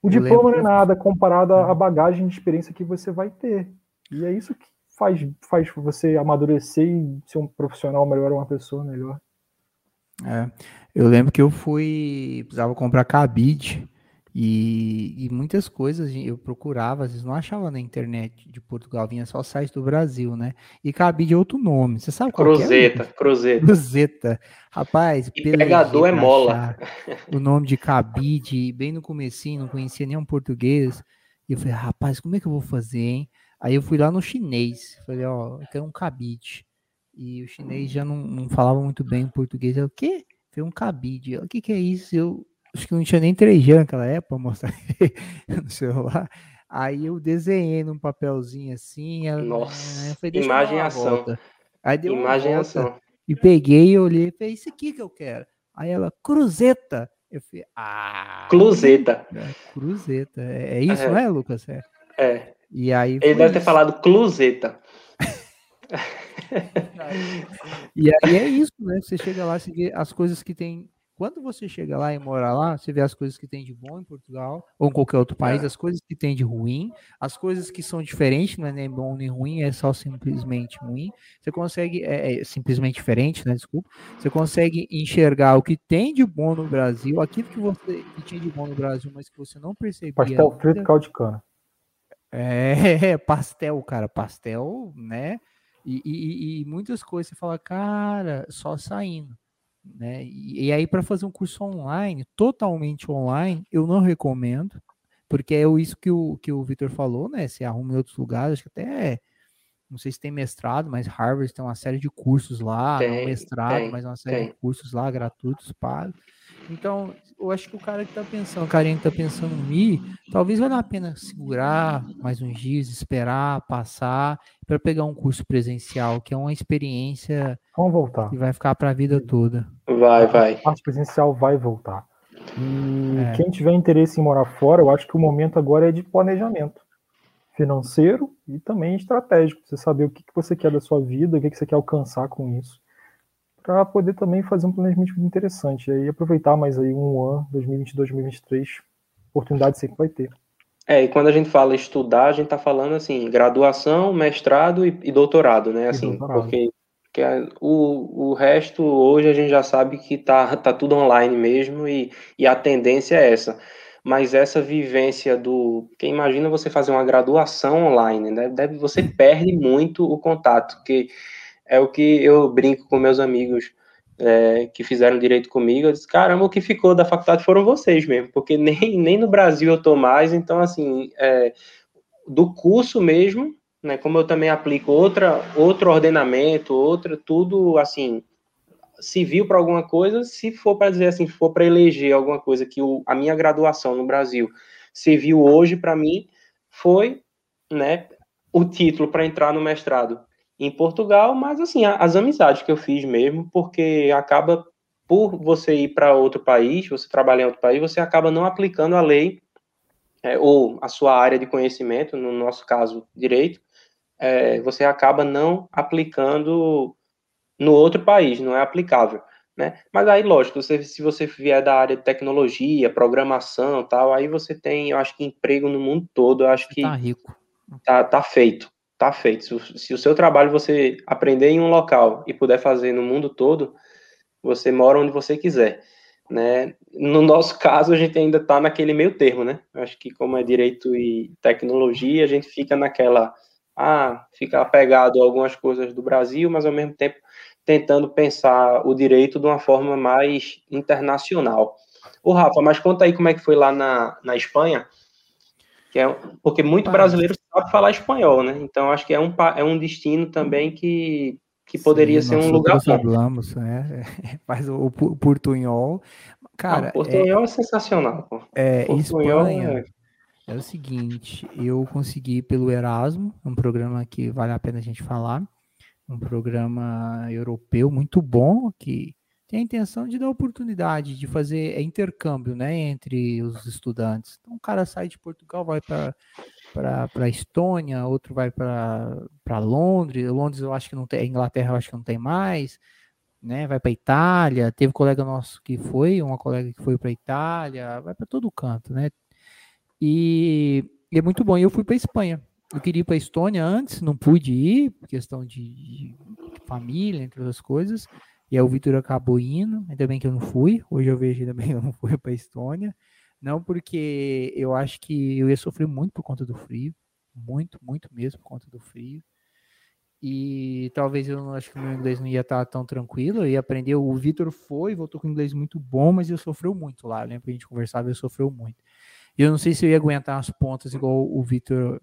O diploma não é nada comparado à bagagem de experiência que você vai ter. E é isso que faz, faz você amadurecer e ser um profissional melhor, uma pessoa melhor. É, eu lembro que eu fui, precisava comprar cabide e, e, muitas coisas eu procurava, às vezes não achava na internet de Portugal, vinha só o site do Brasil, né? E cabide é outro nome, você sabe qual Cruzeta, é? Cruzeta. Cruzeta. Rapaz, e pegador é mola. O nome de cabide, bem no comecinho, não conhecia nenhum português. E eu falei, rapaz, como é que eu vou fazer, hein? Aí eu fui lá no chinês, falei, ó, eu quero um cabide. E o chinês já não, não falava muito bem português. Eu, o quê? Foi um cabide. O que, que é isso? Eu acho que não tinha nem 3G naquela época mostrar no celular. Aí eu desenhei num papelzinho assim. Nossa, falei, imagem ação. Volta. Aí deu imagem ação. E peguei e olhei e falei, isso aqui que eu quero. Aí ela, cruzeta. Eu falei, ah. Cruzeta. É, cruzeta. É, é isso, é. não é, Lucas? É. é. E aí Ele deve isso. ter falado Cluseta. e aí é isso, né? Você chega lá, você vê as coisas que tem. Quando você chega lá e mora lá, você vê as coisas que tem de bom em Portugal ou em qualquer outro país, é. as coisas que tem de ruim, as coisas que são diferentes, não é nem bom nem ruim, é só simplesmente ruim. Você consegue, é, é simplesmente diferente, né? Desculpa. Você consegue enxergar o que tem de bom no Brasil, aquilo que você que tinha de bom no Brasil, mas que você não percebia. Pastel frito caldo de cana. É, pastel, cara, pastel, né? E, e, e, muitas coisas você fala, cara, só saindo. Né? E, e aí, para fazer um curso online, totalmente online, eu não recomendo, porque é isso que o, que o Vitor falou, né? Se arruma em outros lugares, acho que até não sei se tem mestrado, mas Harvard tem uma série de cursos lá, tem, mestrado, tem, mas uma série tem. de cursos lá gratuitos, pagos. Então, eu acho que o cara que tá pensando, o carinha que tá pensando em ir, talvez valha a pena segurar mais uns dias, esperar, passar, para pegar um curso presencial, que é uma experiência Vamos voltar. que vai ficar para a vida toda. Vai, vai. A parte presencial vai voltar. E é. quem tiver interesse em morar fora, eu acho que o momento agora é de planejamento financeiro e também estratégico. Você saber o que, que você quer da sua vida, o que, que você quer alcançar com isso para poder também fazer um planejamento interessante. E aí aproveitar mais aí um ano, 2022, 2023, oportunidade sempre vai ter. É, e quando a gente fala estudar, a gente está falando assim, graduação, mestrado e, e doutorado, né? Assim, doutorado. porque, porque o, o resto hoje a gente já sabe que tá, tá tudo online mesmo e, e a tendência é essa. Mas essa vivência do. Quem imagina você fazer uma graduação online, né? Deve, você perde muito o contato, porque é o que eu brinco com meus amigos é, que fizeram direito comigo. Eu disse, caramba, o que ficou da faculdade foram vocês mesmo, porque nem, nem no Brasil eu tô mais, então, assim, é, do curso mesmo, né, como eu também aplico outra, outro ordenamento, outra, tudo, assim, civil para alguma coisa, se for para dizer assim, for para eleger alguma coisa que o, a minha graduação no Brasil serviu hoje para mim, foi né, o título para entrar no mestrado em Portugal, mas assim, as amizades que eu fiz mesmo, porque acaba por você ir para outro país, você trabalhar em outro país, você acaba não aplicando a lei é, ou a sua área de conhecimento, no nosso caso, direito, é, você acaba não aplicando no outro país, não é aplicável. Né? Mas aí, lógico, você, se você vier da área de tecnologia, programação tal, aí você tem, eu acho que emprego no mundo todo, eu acho que tá rico. Tá, tá feito, tá feito. Se, se o seu trabalho você aprender em um local e puder fazer no mundo todo, você mora onde você quiser, né? No nosso caso, a gente ainda está naquele meio termo, né? Acho que como é direito e tecnologia, a gente fica naquela, ah, fica apegado a algumas coisas do Brasil, mas ao mesmo tempo tentando pensar o direito de uma forma mais internacional. O Rafa, mas conta aí como é que foi lá na, na Espanha, que é, porque muito brasileiro sabe falar espanhol, né? Então acho que é um, é um destino também que, que poderia Sim, ser um lugar bom. Hablamos, né? Faz o, o portunhol. Cara, o portunhol é, é sensacional. Pô. É, Espanha, é... é o seguinte, eu consegui pelo Erasmo, um programa que vale a pena a gente falar um programa europeu muito bom que tem a intenção de dar oportunidade de fazer intercâmbio né, entre os estudantes. Então, o cara sai de Portugal, vai para para Estônia, outro vai para Londres. Londres eu acho que não tem, Inglaterra eu acho que não tem mais, né? Vai para Itália. Teve um colega nosso que foi, uma colega que foi para Itália, vai para todo canto, né? E, e, é muito bom. E eu fui para Espanha eu queria ir para a Estônia antes, não pude ir, por questão de, de, família, entre outras coisas. E aí o Vitor acabou indo, ainda bem que eu não fui. Hoje eu vejo que eu não fui para Estônia. Não porque eu acho que eu ia sofrer muito por conta do frio. Muito, muito mesmo por conta do frio. E talvez eu não acho que meu inglês não ia estar tão tranquilo. Eu ia aprender. O Vitor foi, voltou com inglês muito bom, mas eu sofreu muito lá. Eu lembro que a gente conversava, eu sofreu muito. E eu não sei se eu ia aguentar as pontas igual o Vitor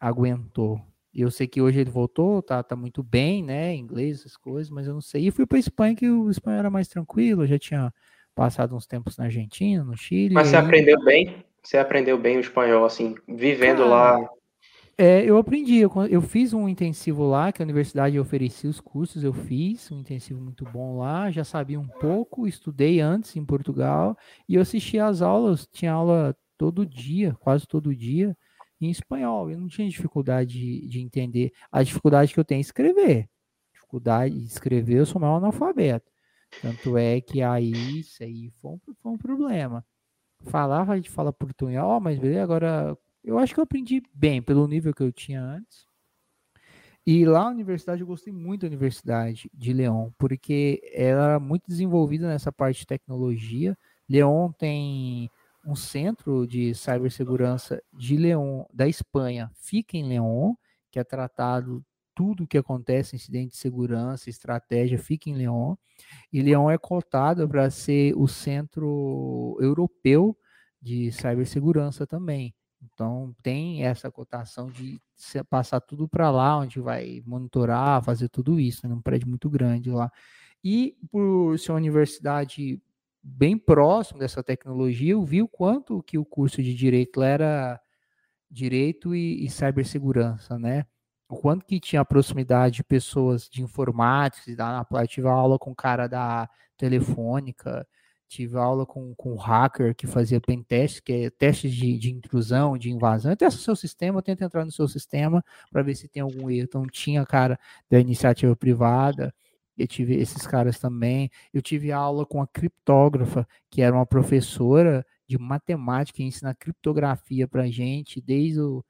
aguentou. Eu sei que hoje ele voltou, tá, tá muito bem, né? Inglês, essas coisas, mas eu não sei. E fui para Espanha, que o espanhol era mais tranquilo, eu já tinha passado uns tempos na Argentina, no Chile. Mas você aí... aprendeu bem? Você aprendeu bem o espanhol, assim, vivendo Cara, lá? É, eu aprendi, eu, eu, fiz um intensivo lá, que a universidade oferecia os cursos, eu fiz um intensivo muito bom lá, já sabia um pouco, estudei antes em Portugal, e eu assistia às aulas, tinha aula todo dia, quase todo dia, em espanhol. Eu não tinha dificuldade de, de entender. A dificuldade que eu tenho é escrever. Dificuldade de escrever, eu sou mal analfabeto. Tanto é que aí isso aí foi um, foi um problema. Falava, a gente fala portunhol, mas beleza, agora eu acho que eu aprendi bem pelo nível que eu tinha antes. E lá na universidade, eu gostei muito da Universidade de León, porque ela era muito desenvolvida nessa parte de tecnologia. León tem um centro de cibersegurança de León, da Espanha, fica em León, que é tratado tudo o que acontece, incidente de segurança, estratégia, fica em León. E León é cotado para ser o centro europeu de cibersegurança também. Então tem essa cotação de passar tudo para lá, onde vai monitorar, fazer tudo isso, né? um prédio muito grande lá. E por ser uma universidade bem próximo dessa tecnologia, eu vi o quanto que o curso de direito era direito e, e cibersegurança, né? O quanto que tinha proximidade de pessoas de informática, da parte tive aula com cara da telefônica, tive aula com, com o hacker que fazia pen test, que é testes de, de intrusão, de invasão. Eu testo o seu sistema, eu tento entrar no seu sistema para ver se tem algum erro. Então tinha cara da iniciativa privada, eu tive esses caras também. Eu tive aula com a criptógrafa, que era uma professora de matemática, que ensina criptografia para gente, desde o,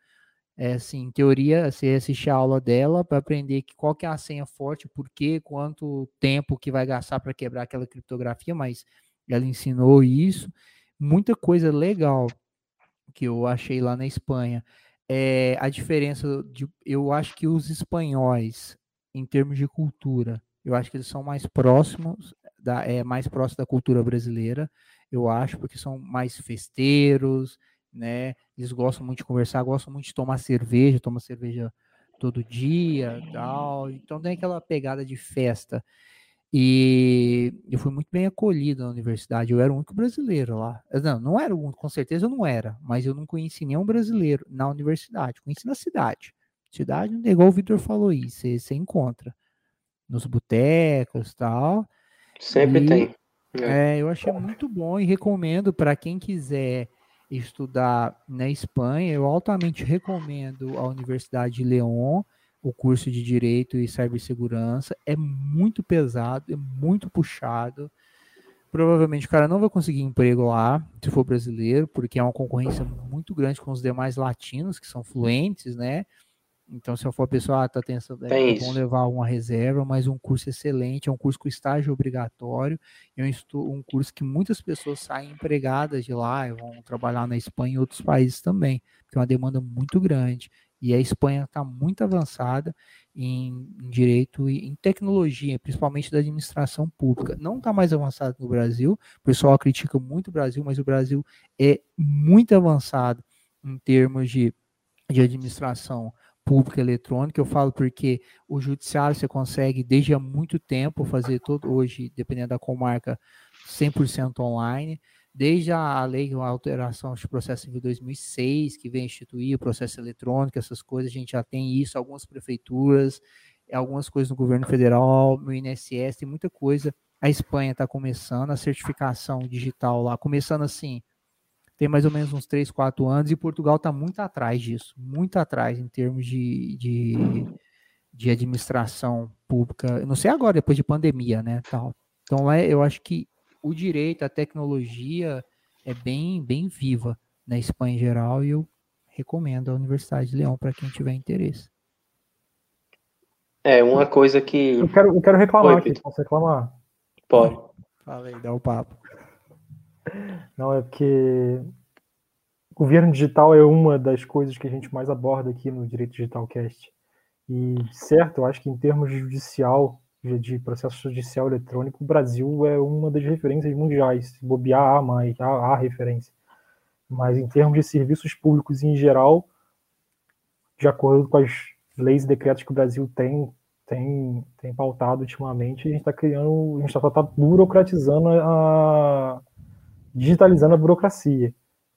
é, assim, em teoria, você assistir a aula dela para aprender que, qual que é a senha forte, por quê, quanto tempo que vai gastar para quebrar aquela criptografia, mas ela ensinou isso. Muita coisa legal que eu achei lá na Espanha. É, a diferença de, eu acho que os espanhóis, em termos de cultura, eu acho que eles são mais próximos, da, é, mais próximos da cultura brasileira, eu acho, porque são mais festeiros, né? Eles gostam muito de conversar, gostam muito de tomar cerveja, tomam cerveja todo dia, tal. Então tem aquela pegada de festa. E eu fui muito bem acolhido na universidade. Eu era o único brasileiro lá. Não, não era o único, com certeza eu não era, mas eu não conheci nenhum brasileiro na universidade. Conheci na cidade, Cidade, igual o Vitor falou aí, você encontra nos botecos e tal. Sempre e, tem. É. é, eu achei muito bom e recomendo para quem quiser estudar na Espanha, eu altamente recomendo a Universidade de León, o curso de Direito e Cibersegurança. É muito pesado, é muito puxado. Provavelmente o cara não vai conseguir emprego lá, se for brasileiro, porque é uma concorrência muito grande com os demais latinos, que são fluentes, né? Então, se eu for pessoa, ah, tá tentando, é, bom levar uma reserva, mas um curso excelente, é um curso com estágio obrigatório, é um, um curso que muitas pessoas saem empregadas de lá e vão trabalhar na Espanha e outros países também, porque é uma demanda muito grande. E a Espanha está muito avançada em, em, direito e em tecnologia, principalmente da administração pública. Não está mais avançado no Brasil, o pessoal critica muito o Brasil, mas o Brasil é muito avançado em termos de, de administração pública eletrônica. Eu falo porque o judiciário você consegue desde há muito tempo fazer todo hoje, dependendo da comarca, 100% online. Desde a lei, a alteração de processo civil 2006, que vem instituir o processo eletrônico, essas coisas, a gente já tem isso, algumas prefeituras, algumas coisas no governo federal, no INSS, tem muita coisa. A Espanha está começando a certificação digital lá, começando assim, tem mais ou menos uns 3, 4 anos, e Portugal está muito atrás disso, muito atrás em termos de, de, de administração pública. Não sei agora, depois de pandemia, né? Tal. Então, é, eu acho que o direito, a tecnologia é bem, bem viva na Espanha em geral, e eu recomendo a Universidade de Leão para quem tiver interesse. É, uma coisa que. Eu quero, eu quero reclamar Oi, aqui, posso reclamar? Pode. Fala aí, dá o papo. Não, é porque governo digital é uma das coisas que a gente mais aborda aqui no Direito Digital Cast. E, certo, eu acho que em termos judicial, de processo judicial eletrônico, o Brasil é uma das referências mundiais. Se bobear, há mais, há, há referência. Mas em termos de serviços públicos em geral, de acordo com as leis e decretos que o Brasil tem, tem, tem pautado ultimamente, a gente está criando, a gente está tá burocratizando a, digitalizando a burocracia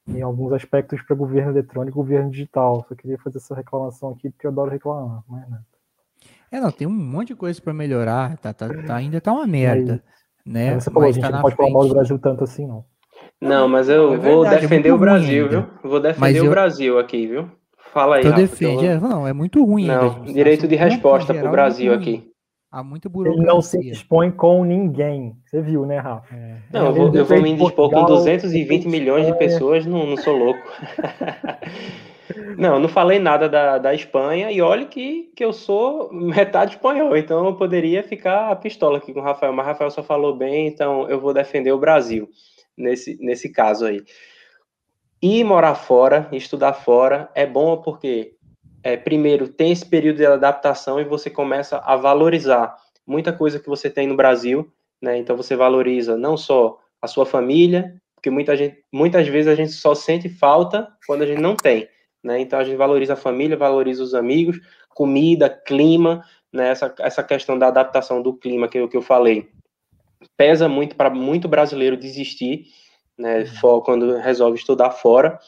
em alguns aspectos para governo eletrônico e governo digital. Só queria fazer essa reclamação aqui porque eu adoro reclamar, mas né? É, não, tem um monte de coisa para melhorar, tá, tá, tá, ainda tá uma merda, aí, né? Você falou, mas a gente tá não pode frente. falar mal do Brasil tanto assim, não. Não, mas eu é vou verdade, é defender é o Brasil, viu? Vou defender o Brasil aqui, viu? Fala aí, eu Rafa, defende, eu... é, não, é muito ruim. Não, direito de resposta para o Brasil aqui. Há muita burocracia. Ele não se dispõe com ninguém. Você viu, né, Rafa? É. Não, eu vou, eu vou me dispor com 220 milhões de pessoas, não, não sou louco. não, não falei nada da, da Espanha e olhe que, que eu sou metade espanhol, então eu poderia ficar a pistola aqui com o Rafael, mas o Rafael só falou bem, então eu vou defender o Brasil nesse, nesse caso aí. E morar fora, estudar fora, é bom porque é, primeiro, tem esse período de adaptação e você começa a valorizar muita coisa que você tem no Brasil, né? Então você valoriza não só a sua família, porque muita gente, muitas vezes a gente só sente falta quando a gente não tem, né? Então a gente valoriza a família, valoriza os amigos, comida, clima, né? Essa, essa questão da adaptação do clima que, que eu falei pesa muito para muito brasileiro desistir, né? Uhum. Quando resolve estudar fora.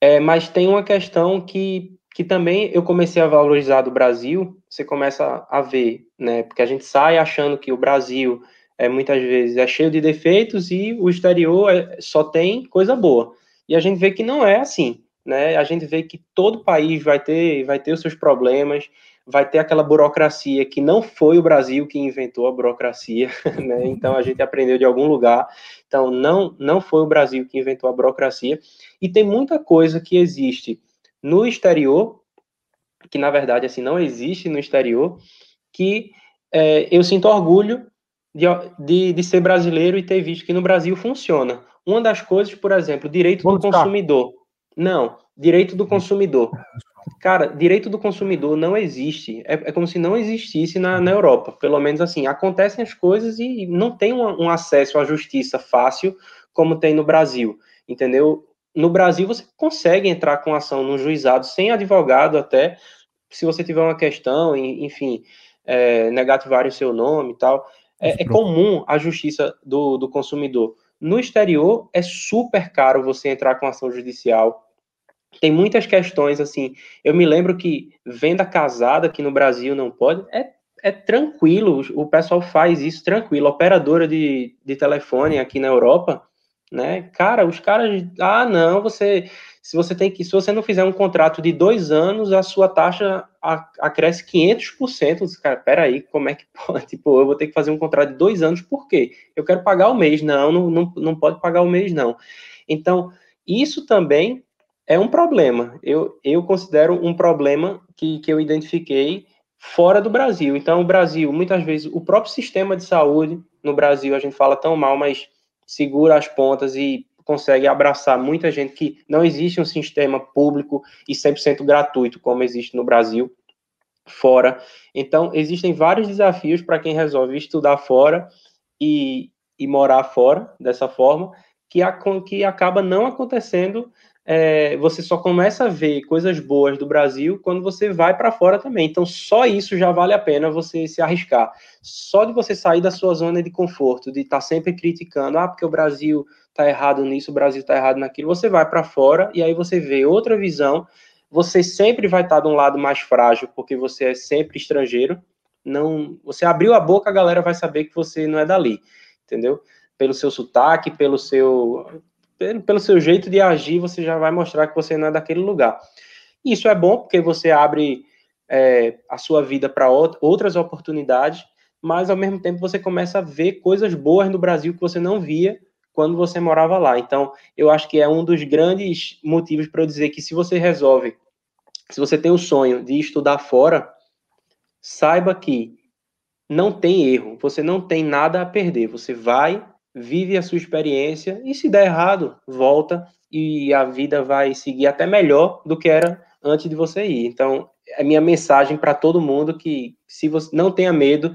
É, mas tem uma questão que que também eu comecei a valorizar do Brasil, você começa a ver, né? Porque a gente sai achando que o Brasil é muitas vezes é cheio de defeitos e o exterior é, só tem coisa boa. E a gente vê que não é assim, né? A gente vê que todo país vai ter vai ter os seus problemas, vai ter aquela burocracia que não foi o Brasil que inventou a burocracia, né? Então a gente aprendeu de algum lugar. Então não não foi o Brasil que inventou a burocracia e tem muita coisa que existe no exterior, que na verdade assim não existe no exterior, que é, eu sinto orgulho de, de, de, ser brasileiro e ter visto que no Brasil funciona. Uma das coisas, por exemplo, direito Vamos do consumidor. Não, direito do consumidor. Cara, direito do consumidor não existe. É, é como se não existisse na, na, Europa. Pelo menos assim, acontecem as coisas e não tem um, um acesso à justiça fácil como tem no Brasil. Entendeu? No Brasil você consegue entrar com ação no juizado sem advogado até, se você tiver uma questão, enfim, é, negativarem o seu nome e tal. É, é, comum a justiça do, do consumidor. No exterior, é super caro você entrar com ação judicial. tem muitas questões assim. Eu me lembro que venda casada aqui no Brasil não pode. É, é tranquilo, o pessoal faz isso tranquilo. Operadora de, de telefone aqui na Europa, né? Cara, os caras. Ah, não, você. Se você tem que. Se você não fizer um contrato de dois anos, a sua taxa acresce 500%. Cara, peraí, como é que pode? Tipo, eu vou ter que fazer um contrato de dois anos, por quê? Eu quero pagar o mês. Não, não, não, não pode pagar o mês, não. Então, isso também é um problema. Eu, eu considero um problema que, que eu identifiquei fora do Brasil. Então, o Brasil, muitas vezes, o próprio sistema de saúde no Brasil, a gente fala tão mal, mas segura as pontas e consegue abraçar muita gente que não existe um sistema público e 100% gratuito como existe no Brasil fora. Então, existem vários desafios para quem resolve estudar fora e, e morar fora dessa forma, que, a, que acaba não acontecendo é, você só começa a ver coisas boas do Brasil quando você vai para fora também. Então, só isso já vale a pena você se arriscar. Só de você sair da sua zona de conforto, de estar tá sempre criticando, ah, porque o Brasil está errado nisso, o Brasil está errado naquilo, você vai para fora e aí você vê outra visão. Você sempre vai estar tá de um lado mais frágil, porque você é sempre estrangeiro. Não, você abriu a boca, a galera vai saber que você não é dali, entendeu? Pelo seu sotaque, pelo seu pelo seu jeito de agir, você já vai mostrar que você não é daquele lugar. Isso é bom porque você abre é, a sua vida para outras oportunidades, mas ao mesmo tempo você começa a ver coisas boas no Brasil que você não via quando você morava lá. Então, eu acho que é um dos grandes motivos para eu dizer que se você resolve, se você tem o sonho de estudar fora, saiba que não tem erro, você não tem nada a perder, você vai vive a sua experiência e se der errado, volta e a vida vai seguir até melhor do que era antes de você ir. Então, é minha mensagem para todo mundo que se você não tenha medo,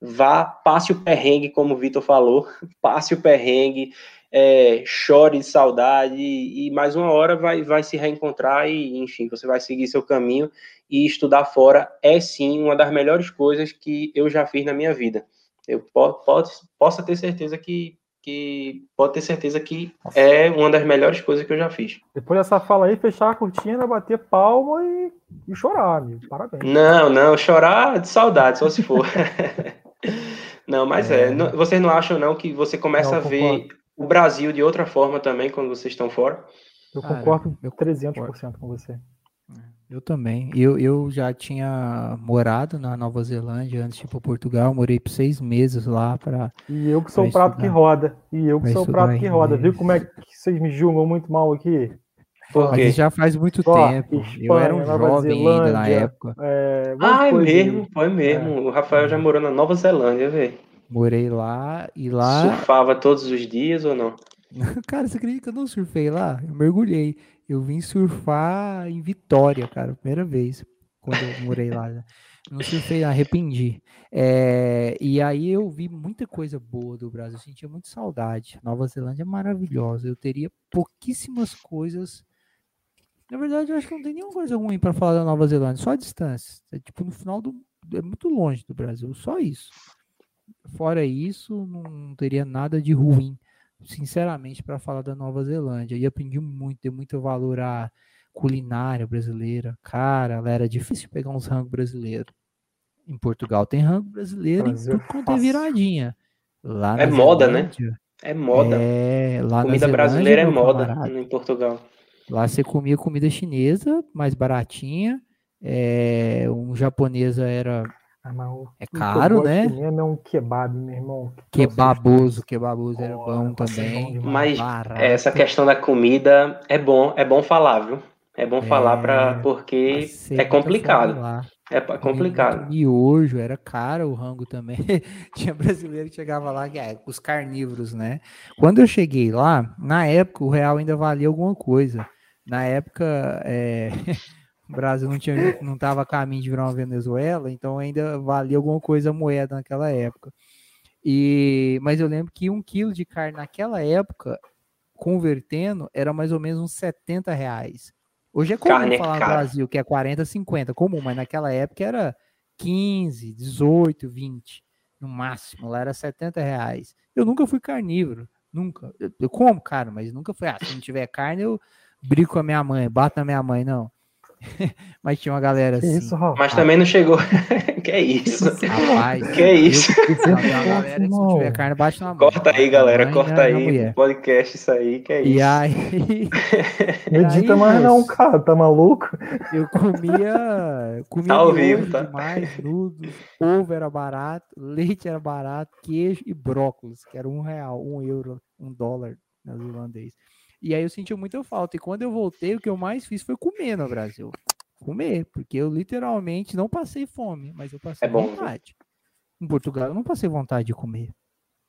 vá, passe o perrengue, como o Vitor falou, passe o perrengue, é, chore de saudade e, e mais uma hora vai, vai se reencontrar e, enfim, você vai seguir seu caminho e estudar fora é sim uma das melhores coisas que eu já fiz na minha vida. Eu posso, posso ter certeza que que pode ter certeza que Nossa. é uma das melhores coisas que eu já fiz. Depois dessa fala aí, fechar a cortina, bater palma e, e chorar, amigo. Parabéns. Não, não, chorar de saudade, só se for. não, mas é. é não, vocês não acham não que você começa não, a ver o Brasil de outra forma também quando vocês estão fora? Eu concordo ah, eu 300% concordo. com você. Eu também. Eu, eu já tinha morado na Nova Zelândia antes de ir para Portugal. Morei por seis meses lá para. E eu que sou o prato que roda. E eu que sou o prato que roda. Viu como é que vocês me julgam muito mal aqui? Porque já faz muito Só, tempo. Espanha, eu era um Nova jovem Zelândia, ainda na época. É, ah, é mesmo, foi mesmo. É. O Rafael já morou na Nova Zelândia, velho. Morei lá e lá. Surfava todos os dias ou não? Cara, você acredita que eu não surfei lá? Eu mergulhei. Eu vim surfar em Vitória, cara, primeira vez, quando eu morei lá. Né? Não surfei, arrependi. É, e aí eu vi muita coisa boa do Brasil, eu sentia muita saudade. Nova Zelândia é maravilhosa. Eu teria pouquíssimas coisas. Na verdade, eu acho que não tem nenhuma coisa ruim para falar da Nova Zelândia, só a distância. É tipo no final do. É muito longe do Brasil, só isso. Fora isso, não teria nada de ruim sinceramente, para falar da Nova Zelândia. E aprendi muito, dei muito valor à culinária brasileira. Cara, ela era difícil pegar uns rangos brasileiros. Em Portugal tem rango brasileiro Brasil, e tudo quanto é viradinha. Lá é moda, né? Zelândia, né? É moda. É, lá comida Zelândia, brasileira é moda camarada, em Portugal. Lá você comia comida chinesa, mais baratinha. É, um japonesa era ah, é caro, né? Mesmo é um kebab, meu irmão. Kebaboso, kebaboso era bom também. Mas barato. essa questão da comida é bom, é bom falar, viu? É bom é, falar para porque é complicado. É complicado. E hoje era caro o rango também. Tinha brasileiro que chegava lá, é, os carnívoros, né? Quando eu cheguei lá, na época o real ainda valia alguma coisa. Na época, é... o Brasil não tinha não estava a caminho de virar uma Venezuela, então ainda valia alguma coisa a moeda naquela época. E, mas eu lembro que um quilo de carne naquela época, convertendo, era mais ou menos uns 70 reais. Hoje é comum carne é falar no Brasil que é 40, 50, comum, mas naquela época era 15, 18, 20, no máximo, lá era 70 reais. Eu nunca fui carnívoro, nunca. Eu, eu como, cara, mas nunca fui, ah, se não tiver carne, eu brigo com a minha mãe, bato na minha mãe, não. Mas tinha uma galera assim. Isso, mas também não chegou. que é isso? Rapaz, que é isso? A galera, se tiver carne, bate na mão. Corta aí, galera, mãe, corta aí. Podcast, isso aí, que é isso. E aí. Medita mais não, cara, tá maluco? Eu comia. Comia tá ao vivo, tá? demais, nudos, ovo era barato, leite era barato, queijo e brócolis, que era um real, um euro, um dólar neozelandês. E aí eu senti muita falta. E quando eu voltei, o que eu mais fiz foi comer no Brasil. Comer, porque eu literalmente não passei fome, mas eu passei é vontade. Em Portugal eu não passei vontade de comer.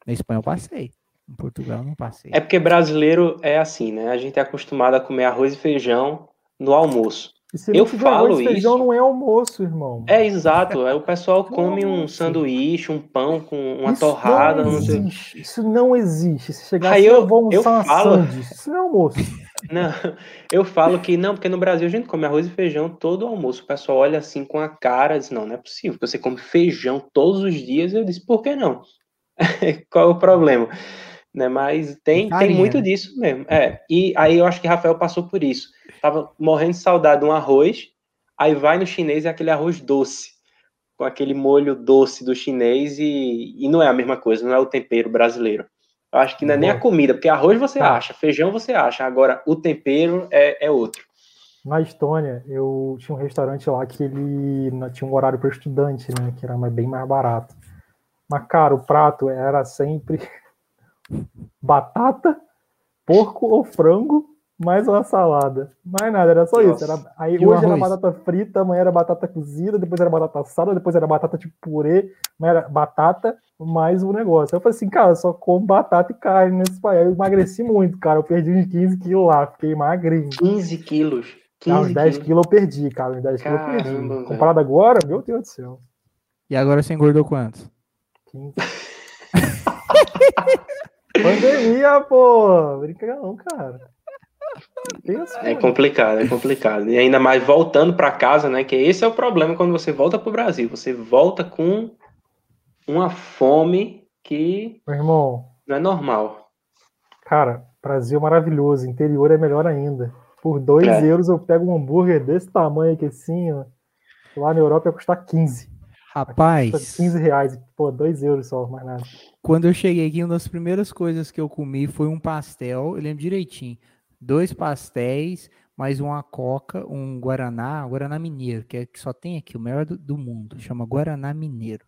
Na Espanha eu passei. Em Portugal eu não passei. É porque brasileiro é assim, né? A gente é acostumado a comer arroz e feijão no almoço eu falo isso. feijão não é almoço, irmão. É exato. Aí o pessoal come um sanduíche, um pão com uma isso torrada. Não existe. Não isso não existe. Se chegar Aí assim, eu, eu vou almoçar eu falo... Sandes. Isso não é almoço. Não, eu falo que não, porque no Brasil a gente come arroz e feijão todo almoço. O pessoal olha assim com a cara, diz, não, não é possível. Você come feijão todos os dias. Eu disse, por que não? Qual é o problema? Né, mas tem, tem muito disso mesmo. É, e aí eu acho que Rafael passou por isso tava morrendo de saudade de um arroz, aí vai no chinês e é aquele arroz doce, com aquele molho doce do chinês e, e não é a mesma coisa, não é o tempero brasileiro. Eu acho que não é nem a comida, porque arroz você tá. acha, feijão você acha, agora o tempero é, é outro. Na Estônia, eu tinha um restaurante lá que ele tinha um horário para estudante, né? Que era bem mais barato. Mas, cara, o prato era sempre batata, porco ou frango mais uma salada. Mais nada, era só Nossa. isso. Era, aí e hoje era batata frita, amanhã era batata cozida, depois era batata assada, depois era batata tipo purê, amanhã era batata mais um negócio. Eu falei assim, cara, só como batata e carne nesse país. Eu emagreci muito, cara. Eu perdi uns 15 quilos lá, fiquei magrinho. 15 quilos? 15 ah, uns 10 quilos. quilos eu perdi, cara. Uns 10 Caramba, quilos eu perdi. Velho. Comparado agora, meu Deus do céu. E agora você engordou quanto? 15. Pandemia, pô! Brinca não, cara. É complicado, é complicado. E ainda mais voltando para casa, né? Que esse é o problema quando você volta para o Brasil. Você volta com uma fome que Meu irmão, não é normal. Cara, Brasil maravilhoso. Interior é melhor ainda. Por 2 é. euros eu pego um hambúrguer desse tamanho aqui assim, ó. Lá na Europa ia custar 15. Rapaz. 15 reais. Pô, 2 euros só, mais nada. Quando eu cheguei aqui, uma das primeiras coisas que eu comi foi um pastel. Eu lembro direitinho dois pastéis, mais uma coca, um guaraná, guaraná mineiro, que, é, que só tem aqui, o melhor do, do, mundo, chama guaraná mineiro.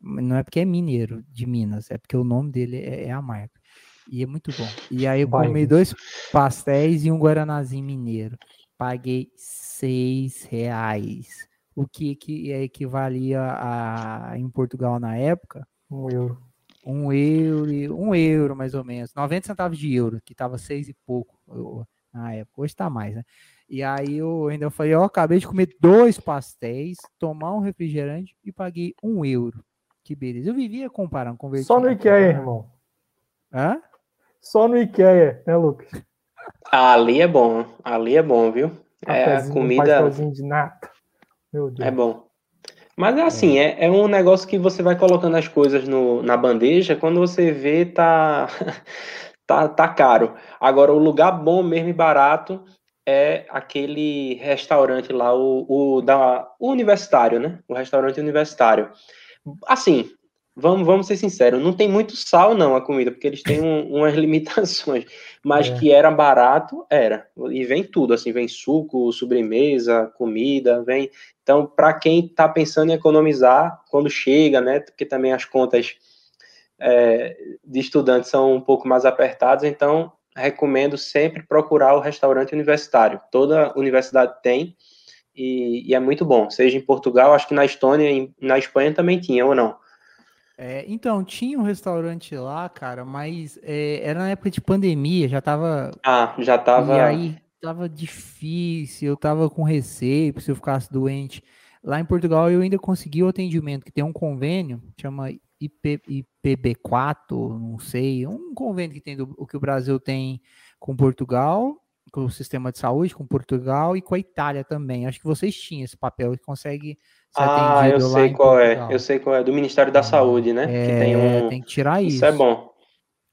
Não é porque é mineiro de Minas, é porque o nome dele é, é a marca. E é muito bom. E aí eu Vai, comi dois pastéis e um guaranazinho mineiro. Paguei seis reais. O que, que equivalia a, em Portugal na época? Um euro. Um euro, um euro mais ou menos. 90 centavos de euro, que tava seis e pouco na época, hoje tá mais, né? E aí eu ainda falei, eu acabei de comer dois pastéis, tomar um refrigerante e paguei um euro. Que beleza. Eu vivia comparando, convertindo. Só no Ikea, irmão. Hã? Só no Ikea, né, Lucas? Ali é bom, ali é bom, viu? É a comida. Um de nata. Meu Deus. É bom. Mas é assim, é. é, é um negócio que você vai colocando as coisas no, na bandeja, quando você vê, tá. tá, tá caro. Agora, o lugar bom mesmo e barato é aquele restaurante lá, o, o da o universitário, né? O restaurante universitário. Assim, vamos, vamos ser sinceros, não tem muito sal não a comida, porque eles têm um, umas limitações, mas é. que era barato, era. E vem tudo, assim, vem suco, sobremesa, comida, vem. Então, para quem está pensando em economizar, quando chega, né? Porque também as contas é, de estudantes são um pouco mais apertados, então recomendo sempre procurar o restaurante universitário. Toda universidade tem e, e, é muito bom. Seja em Portugal, acho que na Estônia na Espanha também tinha, ou não? É, então, tinha um restaurante lá, cara, mas é, era na época de pandemia, já tava. Ah, já tava. E aí tava difícil, eu tava com receio se eu ficasse doente. Lá em Portugal eu ainda consegui o atendimento, que tem um convênio, chama IP, IPB4, não sei, um convênio que tem do o que o Brasil tem com Portugal, com o sistema de saúde, com Portugal e com a Itália também. Acho que vocês tinham esse papel que consegue ah, eu sei qual é. É. Eu sei qual é. Do Ministério da Saúde, né? É, que tem, um... tem que tirar isso. Isso é bom.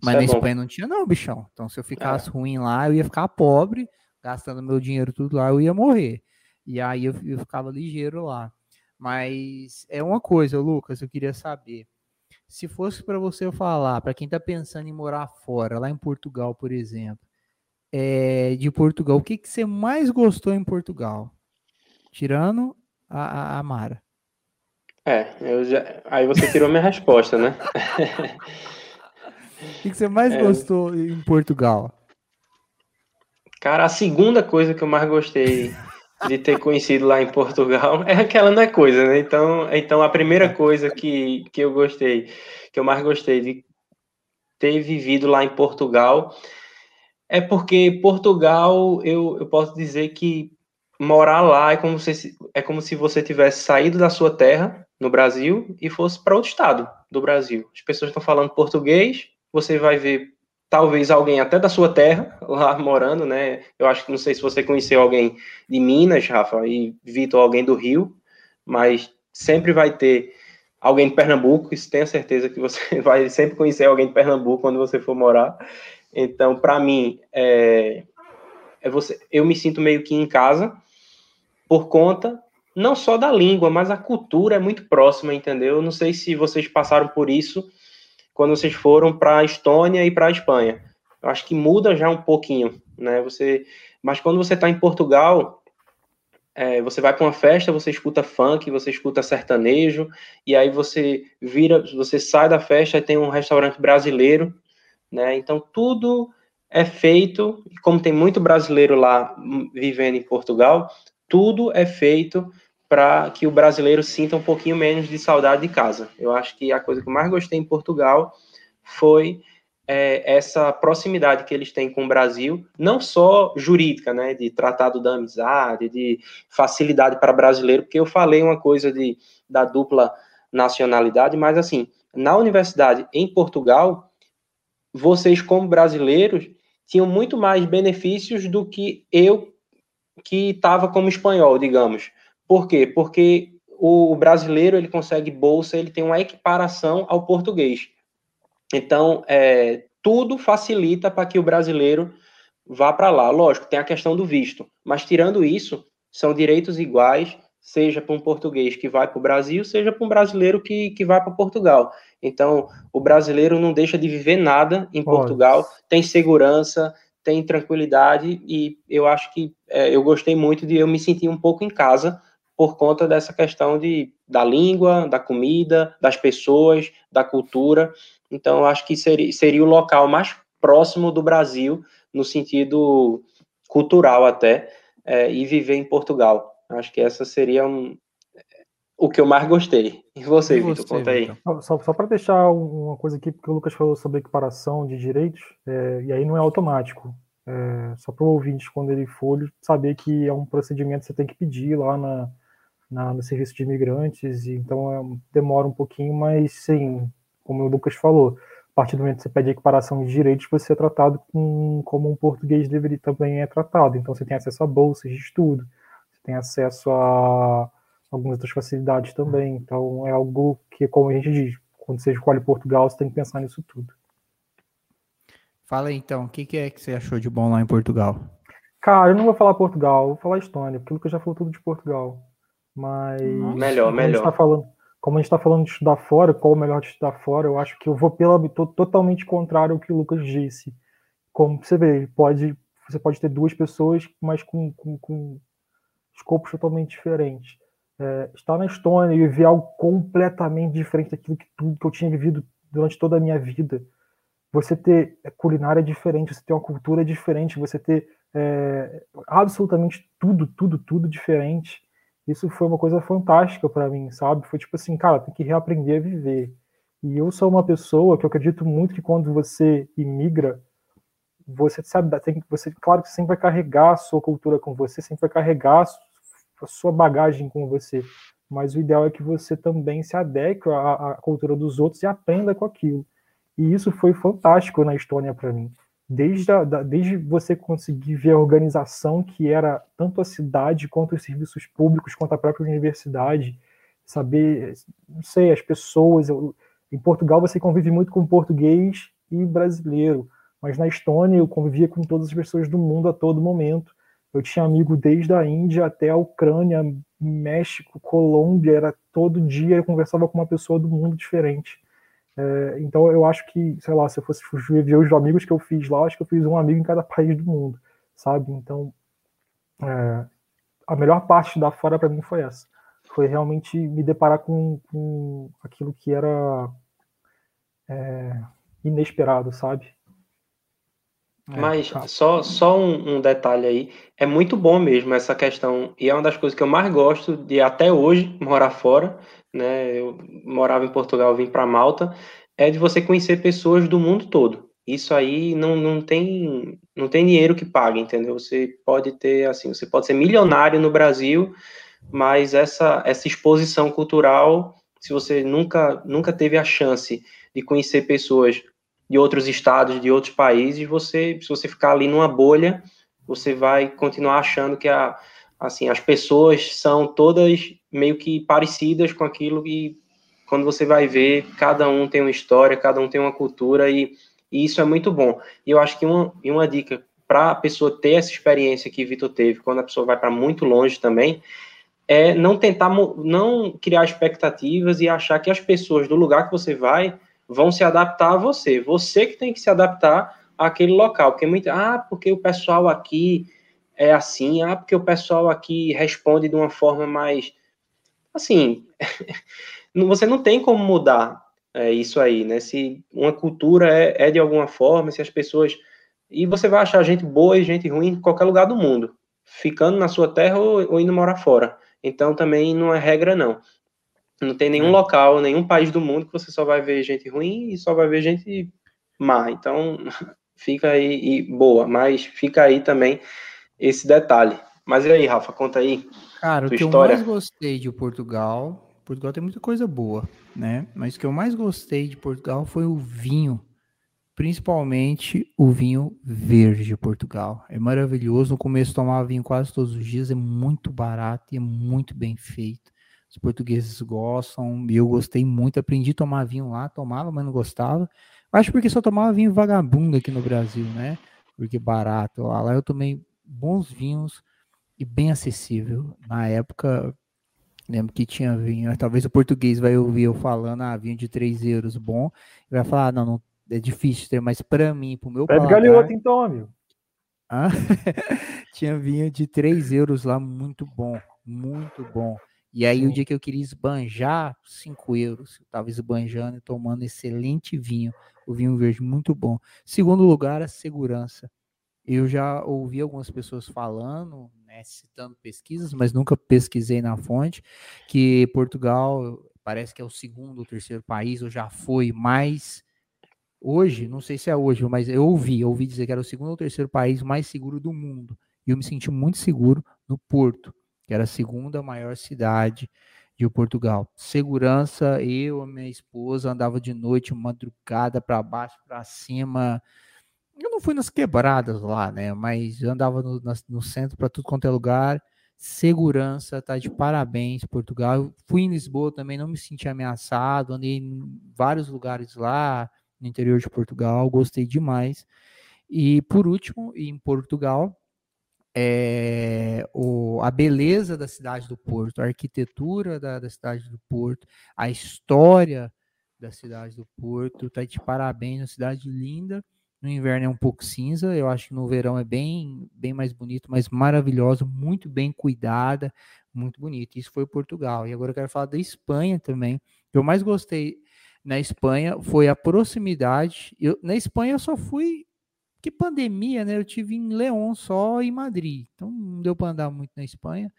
Mas isso na é Espanha bom. não tinha, não, bichão. Então, se eu ficasse é. ruim lá, eu ia ficar pobre. gastando meu dinheiro tudo lá, eu ia morrer. E aí eu, eu ficava ligeiro lá. Mas é uma coisa, Lucas, eu queria saber. Se fosse para você falar, para quem está pensando em morar fora, lá em Portugal, por exemplo, é, de Portugal, o que, que você mais gostou em Portugal? Tirando a, a, Mara. É, eu já... aí você tirou minha resposta, né? o que, que você mais é... gostou em Portugal? Cara, a segunda coisa que eu mais gostei de ter conhecido lá em Portugal é aquela não é coisa, né? Então, então a primeira coisa que, que eu gostei, que eu mais gostei de ter vivido lá em Portugal é porque Portugal, eu, eu posso dizer que morar lá é como, se, é como se você tivesse saído da sua terra, no Brasil, e fosse para outro estado do Brasil. As pessoas estão falando português, você vai ver talvez alguém até da sua terra lá morando, né? Eu acho que não sei se você conheceu alguém de Minas, Rafa, e Vitor, alguém do Rio, mas sempre vai ter alguém de Pernambuco, isso tenha certeza que você vai sempre conhecer alguém de Pernambuco quando você for morar. Então, para mim, é, é você, eu me sinto meio que em casa por conta não só da língua, mas a cultura é muito próxima, entendeu? Eu não sei se vocês passaram por isso quando vocês foram para a Estônia e para a Espanha. Eu acho que muda já um pouquinho, né? Você, mas quando você está em Portugal, é, você vai para uma festa, você escuta funk, você escuta sertanejo, e aí você vira, você sai da festa e tem um restaurante brasileiro, né? Então tudo é feito, como tem muito brasileiro lá vivendo em Portugal, tudo é feito para que o brasileiro sinta um pouquinho menos de saudade de casa. Eu acho que a coisa que eu mais gostei em Portugal foi é, essa proximidade que eles têm com o Brasil, não só jurídica, né, de tratado da amizade, de facilidade para brasileiro, porque eu falei uma coisa de, da dupla nacionalidade, mas assim, na universidade em Portugal, vocês como brasileiros tinham muito mais benefícios do que eu que estava como espanhol, digamos. Por quê? Porque o brasileiro ele consegue bolsa, ele tem uma equiparação ao português. Então, é, tudo facilita para que o brasileiro vá para lá. Lógico, tem a questão do visto, mas tirando isso, são direitos iguais, seja para um português que vai para o Brasil, seja para um brasileiro que, que vai para Portugal. Então, o brasileiro não deixa de viver nada em Portugal, tem segurança, tem tranquilidade, e eu acho que é, eu gostei muito de eu me sentir um pouco em casa por conta dessa questão de, da língua, da comida, das pessoas, da cultura. Então, eu acho que seria, seria o local mais próximo do Brasil, no sentido cultural até, é, e viver em Portugal. Acho que essa seria um, o que eu mais gostei. E você, Vitor, conta aí. Só, só para deixar uma coisa aqui, porque o Lucas falou sobre equiparação de direitos, é, e aí não é automático. É, só para o ouvinte, quando ele for, saber que é um procedimento que você tem que pedir lá na, na, no serviço de imigrantes, e então é, demora um pouquinho, mas sim, como o Lucas falou, a partir do momento que você pede equiparação de direitos, você é tratado com, como um português deveria também é tratado. Então você tem acesso a bolsas de estudo, você tem acesso a algumas outras facilidades também. Então é algo que, como a gente diz, quando você escolhe Portugal, você tem que pensar nisso tudo. Fala aí, então, o que, que é que você achou de bom lá em Portugal? Cara, eu não vou falar Portugal, vou falar Estônia, porque o Lucas já falou tudo de Portugal. Mas. Melhor, melhor. Tá falando, como a gente está falando de estudar fora, qual o melhor de estudar fora, eu acho que eu vou pela totalmente contrário ao que o Lucas disse. Como você vê, pode, você pode ter duas pessoas, mas com, com, com escopos totalmente diferentes. É, estar na Estônia e ver algo completamente diferente daquilo que tudo que eu tinha vivido durante toda a minha vida. Você ter culinária diferente, você ter uma cultura diferente, você ter é, absolutamente tudo, tudo, tudo diferente isso foi uma coisa fantástica para mim, sabe? Foi tipo assim, cara, tem que reaprender a viver. E eu sou uma pessoa que eu acredito muito que quando você imigra, você sabe, tem, você, claro que você sempre vai carregar a sua cultura com você, sempre vai carregar a sua bagagem com você. Mas o ideal é que você também se adeque à, à cultura dos outros e aprenda com aquilo. E isso foi fantástico na Estônia para mim desde, a, da, desde você conseguir ver a organização que era tanto a cidade quanto os serviços públicos, quanto a própria universidade, saber, não sei, as pessoas. Eu, em Portugal você convive muito com português e brasileiro, mas na Estônia eu convivia com todas as pessoas do mundo a todo momento. Eu tinha amigo desde a Índia até a Ucrânia, México, Colômbia, era todo dia eu conversava com uma pessoa do mundo diferente. É, então eu acho que, sei lá, se eu fosse ver os amigos que eu fiz lá, acho que eu fiz um amigo em cada país do mundo, sabe? Então é, a melhor parte da fora para mim foi essa. Foi realmente me deparar com, com aquilo que era é, inesperado, sabe? É, Mas tá. só, só um, um, detalhe aí, é muito bom mesmo essa questão, e é uma das coisas que eu mais gosto de até hoje morar fora, né? Eu morava em Portugal, vim para Malta, é de você conhecer pessoas do mundo todo. Isso aí não, não tem não tem dinheiro que pague, entendeu? Você pode ter assim, você pode ser milionário no Brasil, mas essa essa exposição cultural, se você nunca nunca teve a chance de conhecer pessoas de outros estados, de outros países, você, se você ficar ali numa bolha, você vai continuar achando que a, assim, as pessoas são todas meio que parecidas com aquilo e quando você vai ver, cada um tem uma história, cada um tem uma cultura e, e isso é muito bom. E eu acho que uma, uma dica para a pessoa ter essa experiência que Vitor teve, quando a pessoa vai para muito longe também, é não tentar, não criar expectativas e achar que as pessoas do lugar que você vai vão se adaptar a você. Você que tem que se adaptar àquele local. Porque muito, ah, porque o pessoal aqui é assim, ah, porque o pessoal aqui responde de uma forma mais assim, você não tem como mudar é, isso aí, né? Se uma cultura é, é, de alguma forma, se as pessoas e você vai achar gente boa e gente ruim em qualquer lugar do mundo, ficando na sua terra ou, ou indo morar fora. Então também não é regra não. Não tem nenhum é. local, nenhum país do mundo que você só vai ver gente ruim e só vai ver gente má. Então, fica aí, e boa, mas fica aí também esse detalhe. Mas e aí, Rafa, conta aí. Cara, o que história. eu mais gostei de Portugal, Portugal tem muita coisa boa, né? Mas o que eu mais gostei de Portugal foi o vinho, principalmente o vinho verde de Portugal. É maravilhoso. No começo tomava vinho quase todos os dias, é muito barato e é muito bem feito. Os portugueses gostam, e eu gostei muito. Aprendi a tomar vinho lá, tomava, mas não gostava. Acho porque só tomava vinho vagabundo aqui no Brasil, né? Porque barato. Lá, lá eu tomei bons vinhos e bem acessível. Na época, lembro que tinha vinho. Talvez o português vai ouvir eu falando, ah, vinho de 3 euros bom. E vai falar, ah, não, não é difícil ter, mas para mim, pro meu Pede paladar... galeoto então, amigo. Ah, tinha vinho de 3 euros lá, muito bom, muito bom. E aí, Sim. o dia que eu queria esbanjar, 5 euros. Eu estava esbanjando e tomando excelente vinho. O vinho verde muito bom. Segundo lugar, a segurança. Eu já ouvi algumas pessoas falando, né, citando pesquisas, mas nunca pesquisei na fonte, que Portugal parece que é o segundo ou terceiro país, ou já foi mais. Hoje, não sei se é hoje, mas eu ouvi, eu ouvi dizer que era o segundo ou terceiro país mais seguro do mundo. E eu me senti muito seguro no Porto que era a segunda maior cidade de Portugal. Segurança, eu, minha esposa andava de noite, madrugada para baixo, para cima. Eu não fui nas quebradas lá, né? Mas andava no, no centro para tudo quanto é lugar. Segurança, tá de parabéns, Portugal. Eu fui em Lisboa também, não me senti ameaçado. Andei em vários lugares lá no interior de Portugal, gostei demais. E por último, em Portugal, é, o, a beleza da cidade do Porto, a arquitetura da, da, cidade do Porto, a história da cidade do Porto. Tá de parabéns, uma cidade linda. No inverno é um pouco cinza, eu acho que no verão é bem, bem mais bonito, mas maravilhosa, muito bem cuidada, muito bonito. Isso foi Portugal. E agora eu quero falar da Espanha também. O que eu mais gostei na Espanha foi a proximidade. Eu, na Espanha eu só fui que pandemia, né? Eu tive em León só em Madrid, então não deu para andar muito na Espanha.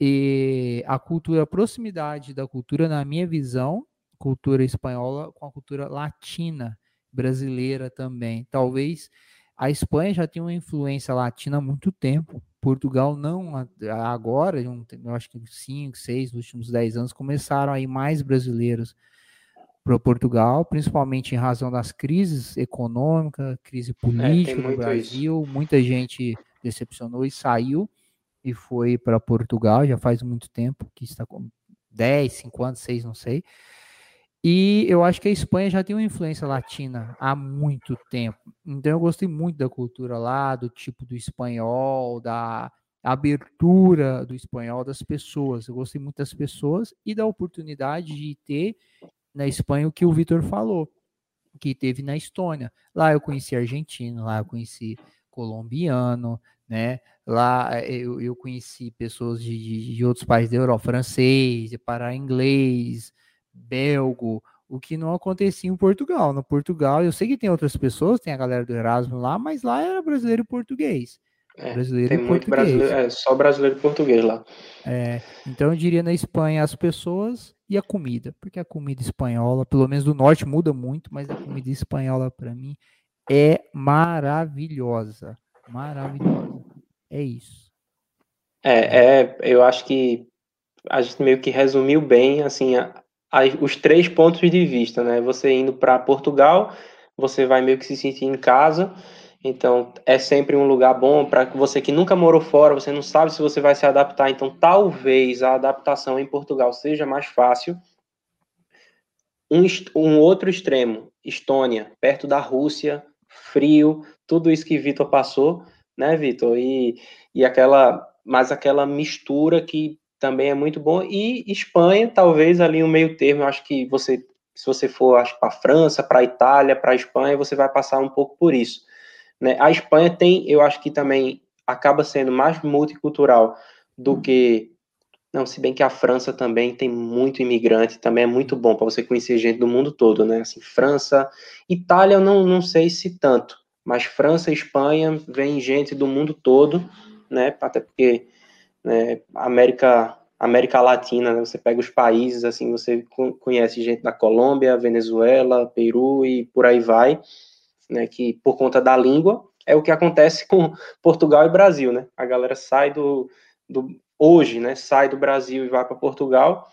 E a cultura, a proximidade da cultura, na minha visão, cultura espanhola com a cultura latina, brasileira também. Talvez a Espanha já tinha uma influência latina há muito tempo. Portugal não agora, eu acho que cinco, seis, nos últimos dez anos começaram aí mais brasileiros para Portugal, principalmente em razão das crises econômicas, crise é, política é, no Brasil. Isso. Muita gente decepcionou e saiu e foi para Portugal, já faz muito tempo, que está com 10, 5 anos, 6, não sei. E eu acho que a Espanha já tem uma influência latina há muito tempo. Então eu gostei muito da cultura lá, do tipo do espanhol, da abertura do espanhol das pessoas. Eu gostei muito das pessoas e da oportunidade de ter na Espanha o que o Vitor falou, que teve na Estônia. Lá eu conheci argentino, lá eu conheci colombiano, né? Lá eh, eu, eu conheci pessoas de, de, de outros países da Europa, francês, para inglês, belgo, o que não acontecia em Portugal. No Portugal, eu sei que tem outras pessoas, tem a galera do Erasmus lá, mas lá era brasileiro e português. É, brasileiro tem e muito português. brasileiro, é só brasileiro e português lá. É, então eu diria na Espanha as pessoas e a comida, porque a comida espanhola, pelo menos do norte, muda muito, mas a comida espanhola para mim é maravilhosa, maravilhosa. É isso. É, é, eu acho que a gente meio que resumiu bem, assim, a, a, os três pontos de vista, né? Você indo para Portugal, você vai meio que se sentir em casa, então é sempre um lugar bom para você que nunca morou fora, você não sabe se você vai se adaptar, então talvez a adaptação em Portugal seja mais fácil. Um, um outro extremo, Estônia, perto da Rússia, frio, tudo isso que Vitor passou, né, Vitor? E, e aquela, mas aquela mistura que também é muito bom. E Espanha, talvez ali um meio termo, acho que você, se você for para a França, para a Itália, para a Espanha, você vai passar um pouco por isso. Né? A Espanha tem, eu acho que também acaba sendo mais multicultural do que. Não, se bem que a França também tem muito imigrante, também é muito bom para você conhecer gente do mundo todo, né? Assim, França, Itália, eu não, não sei se tanto, mas França Espanha vem gente do mundo todo, né? Até porque né, América América Latina, né? você pega os países, assim, você conhece gente da Colômbia, Venezuela, Peru e por aí vai, né, que por conta da língua é o que acontece com Portugal e Brasil, né? A galera sai do, do hoje, né? Sai do Brasil e vai para Portugal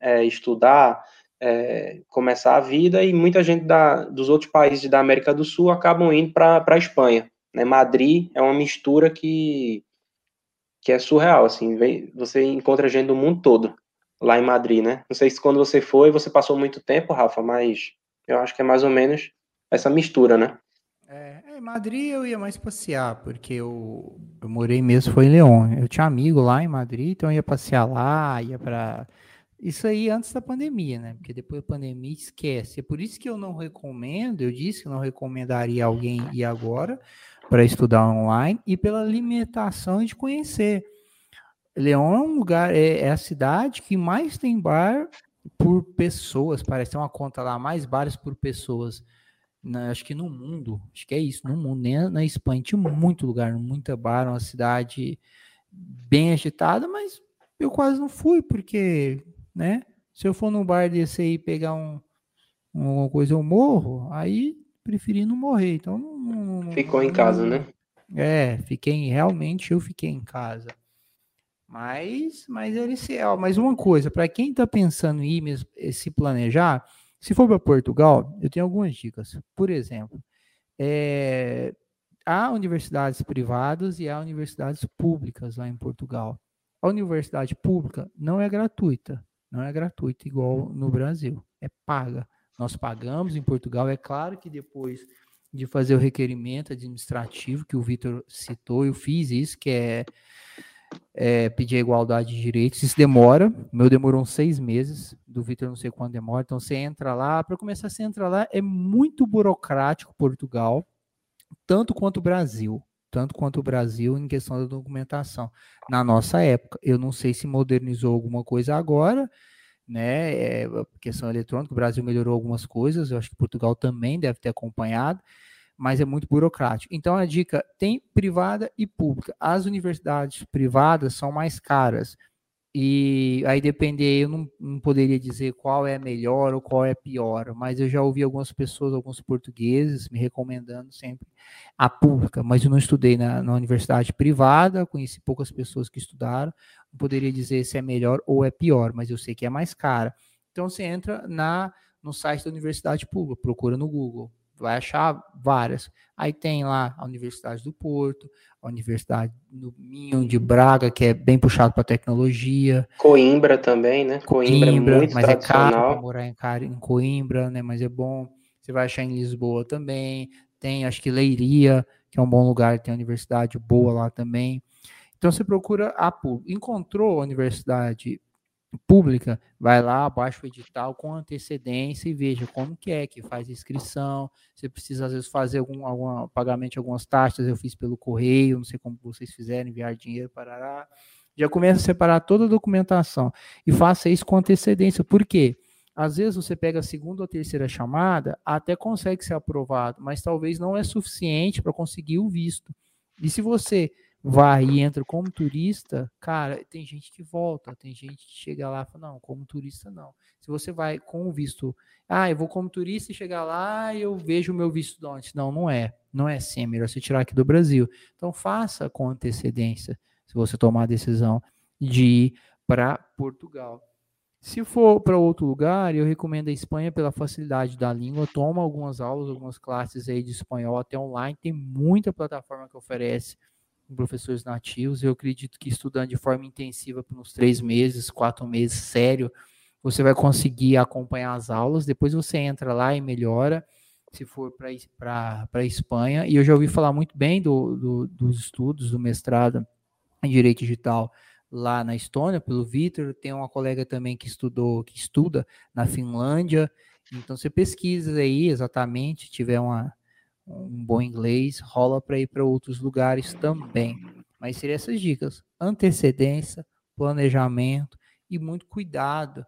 é, estudar, é, começar a vida e muita gente da, dos outros países da América do Sul acabam indo para a Espanha. Né? Madrid é uma mistura que que é surreal, assim, você encontra gente do mundo todo lá em Madrid, né? Não sei se quando você foi, você passou muito tempo, Rafa, mas eu acho que é mais ou menos essa mistura, né? É, em Madrid eu ia mais passear, porque eu, eu morei mesmo, foi em León. Eu tinha amigo lá em Madrid, então eu ia passear lá, ia para isso aí antes da pandemia, né? Porque depois da pandemia esquece. É por isso que eu não recomendo, eu disse que não recomendaria alguém ir agora, para estudar online e pela limitação de conhecer. Leão é um lugar, é, é, a cidade que mais tem bar por pessoas, parece ter uma conta lá, mais bares por pessoas. Na, acho que no mundo, acho que é isso, no mundo, nem na Espanha, tinha muito lugar, muita bar, uma cidade bem agitada, mas eu quase não fui, porque, né, se eu for num bar desse aí pegar um, uma coisa, eu morro, aí preferi não morrer. Então não, Ficou não, em casa, né? É, fiquei realmente eu fiquei em casa. Mas, mas se, ó, mas uma coisa, para quem está pensando em ir mesmo, se planejar, se for para Portugal, eu tenho algumas dicas. Por exemplo, é, há universidades privadas e há universidades públicas lá em Portugal. A universidade pública não é gratuita, não é gratuita igual no Brasil, é paga. Nós pagamos em Portugal. É claro que depois de fazer o requerimento administrativo que o Vitor citou, eu fiz isso, que é, é, pedir a igualdade de direitos. Isso demora. O meu demorou uns seis meses. Do Vitor não sei quanto demora. Então você entra lá. Para começar, você entra lá. É muito burocrático Portugal, tanto quanto o Brasil tanto quanto o Brasil em questão da documentação. Na nossa época, eu não sei se modernizou alguma coisa agora, né? É, questão eletrônica, o Brasil melhorou algumas coisas, eu acho que Portugal também deve ter acompanhado, mas é muito burocrático. Então a dica tem privada e pública. As universidades privadas são mais caras. E aí depender, eu não, não, poderia dizer qual é melhor ou qual é pior, mas eu já ouvi algumas pessoas, alguns portugueses, me recomendando sempre a pública, mas eu não estudei na, na universidade privada, conheci poucas pessoas que estudaram, não poderia dizer se é melhor ou é pior, mas eu sei que é mais cara. Então você entra na no site da universidade pública, procura no Google, vai achar várias. Aí tem lá a Universidade do Porto, a Universidade do Minho de Braga, que é bem puxado para tecnologia. Coimbra também, né? Coimbra, é Coimbra muito mas é caro morar em, em Coimbra, né? Mas é bom. Você vai achar em Lisboa também. Tem, acho que Leiria, que é um bom lugar, tem a universidade boa lá também. Então você procura a Encontrou a universidade pública, vai lá, baixa o edital com antecedência e veja como que é que faz inscrição. Você precisa às vezes fazer algum, algum pagamento de algumas taxas, eu fiz pelo correio, não sei como vocês fizeram, enviar dinheiro para já começa a separar toda a documentação e faça isso com antecedência. Por quê? Às vezes você pega a segunda ou terceira chamada, até consegue ser aprovado, mas talvez não é suficiente para conseguir o visto. E se você vai e entra como turista, cara, tem gente que volta, tem gente que chega lá e fala, não, como turista não. Se você vai com o visto, ah, eu vou como turista e chegar lá e eu vejo o meu visto de onde? Não, não é. Não é assim, é melhor você tirar aqui do Brasil. Então faça com antecedência, se você tomar a decisão de ir para Portugal. Se for para outro lugar, eu recomendo a Espanha pela facilidade da língua. Toma algumas aulas, algumas classes aí de espanhol até online. Tem muita plataforma que oferece com professores nativos. Eu acredito que estudando de forma intensiva por uns três meses, quatro meses, sério, você vai conseguir acompanhar as aulas. Depois você entra lá e melhora, se for para a Espanha. E eu já ouvi falar muito bem do, do, dos estudos, do mestrado em Direito Digital lá na Estônia, pelo Vitor. Tem uma colega também que estudou, que estuda na Finlândia. Então você pesquisa aí exatamente, tiver uma, um bom inglês, rola para ir para outros lugares também. Mas seriam essas dicas: antecedência, planejamento e muito cuidado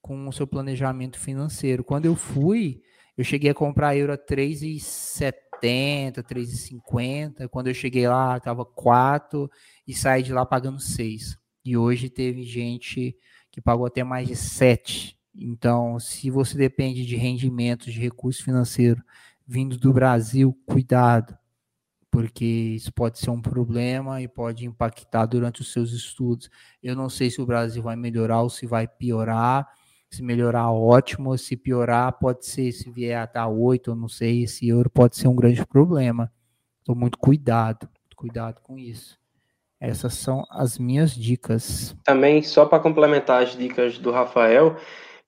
com o seu planejamento financeiro. Quando eu fui, eu cheguei a comprar euro a 3,70, 3,50. Quando eu cheguei lá, estava 4 e saí de lá pagando 6. E hoje teve gente que pagou até mais de 7. Então, se você depende de rendimentos, de recurso financeiro vindo do Brasil, cuidado, porque isso pode ser um problema e pode impactar durante os seus estudos. Eu não sei se o Brasil vai melhorar ou se vai piorar. Se melhorar, ótimo. Se piorar, pode ser, se vier a estar 8, eu não sei, esse euro pode ser um grande problema. Então, muito cuidado, muito cuidado com isso. Essas são as minhas dicas. Também, só para complementar as dicas do Rafael,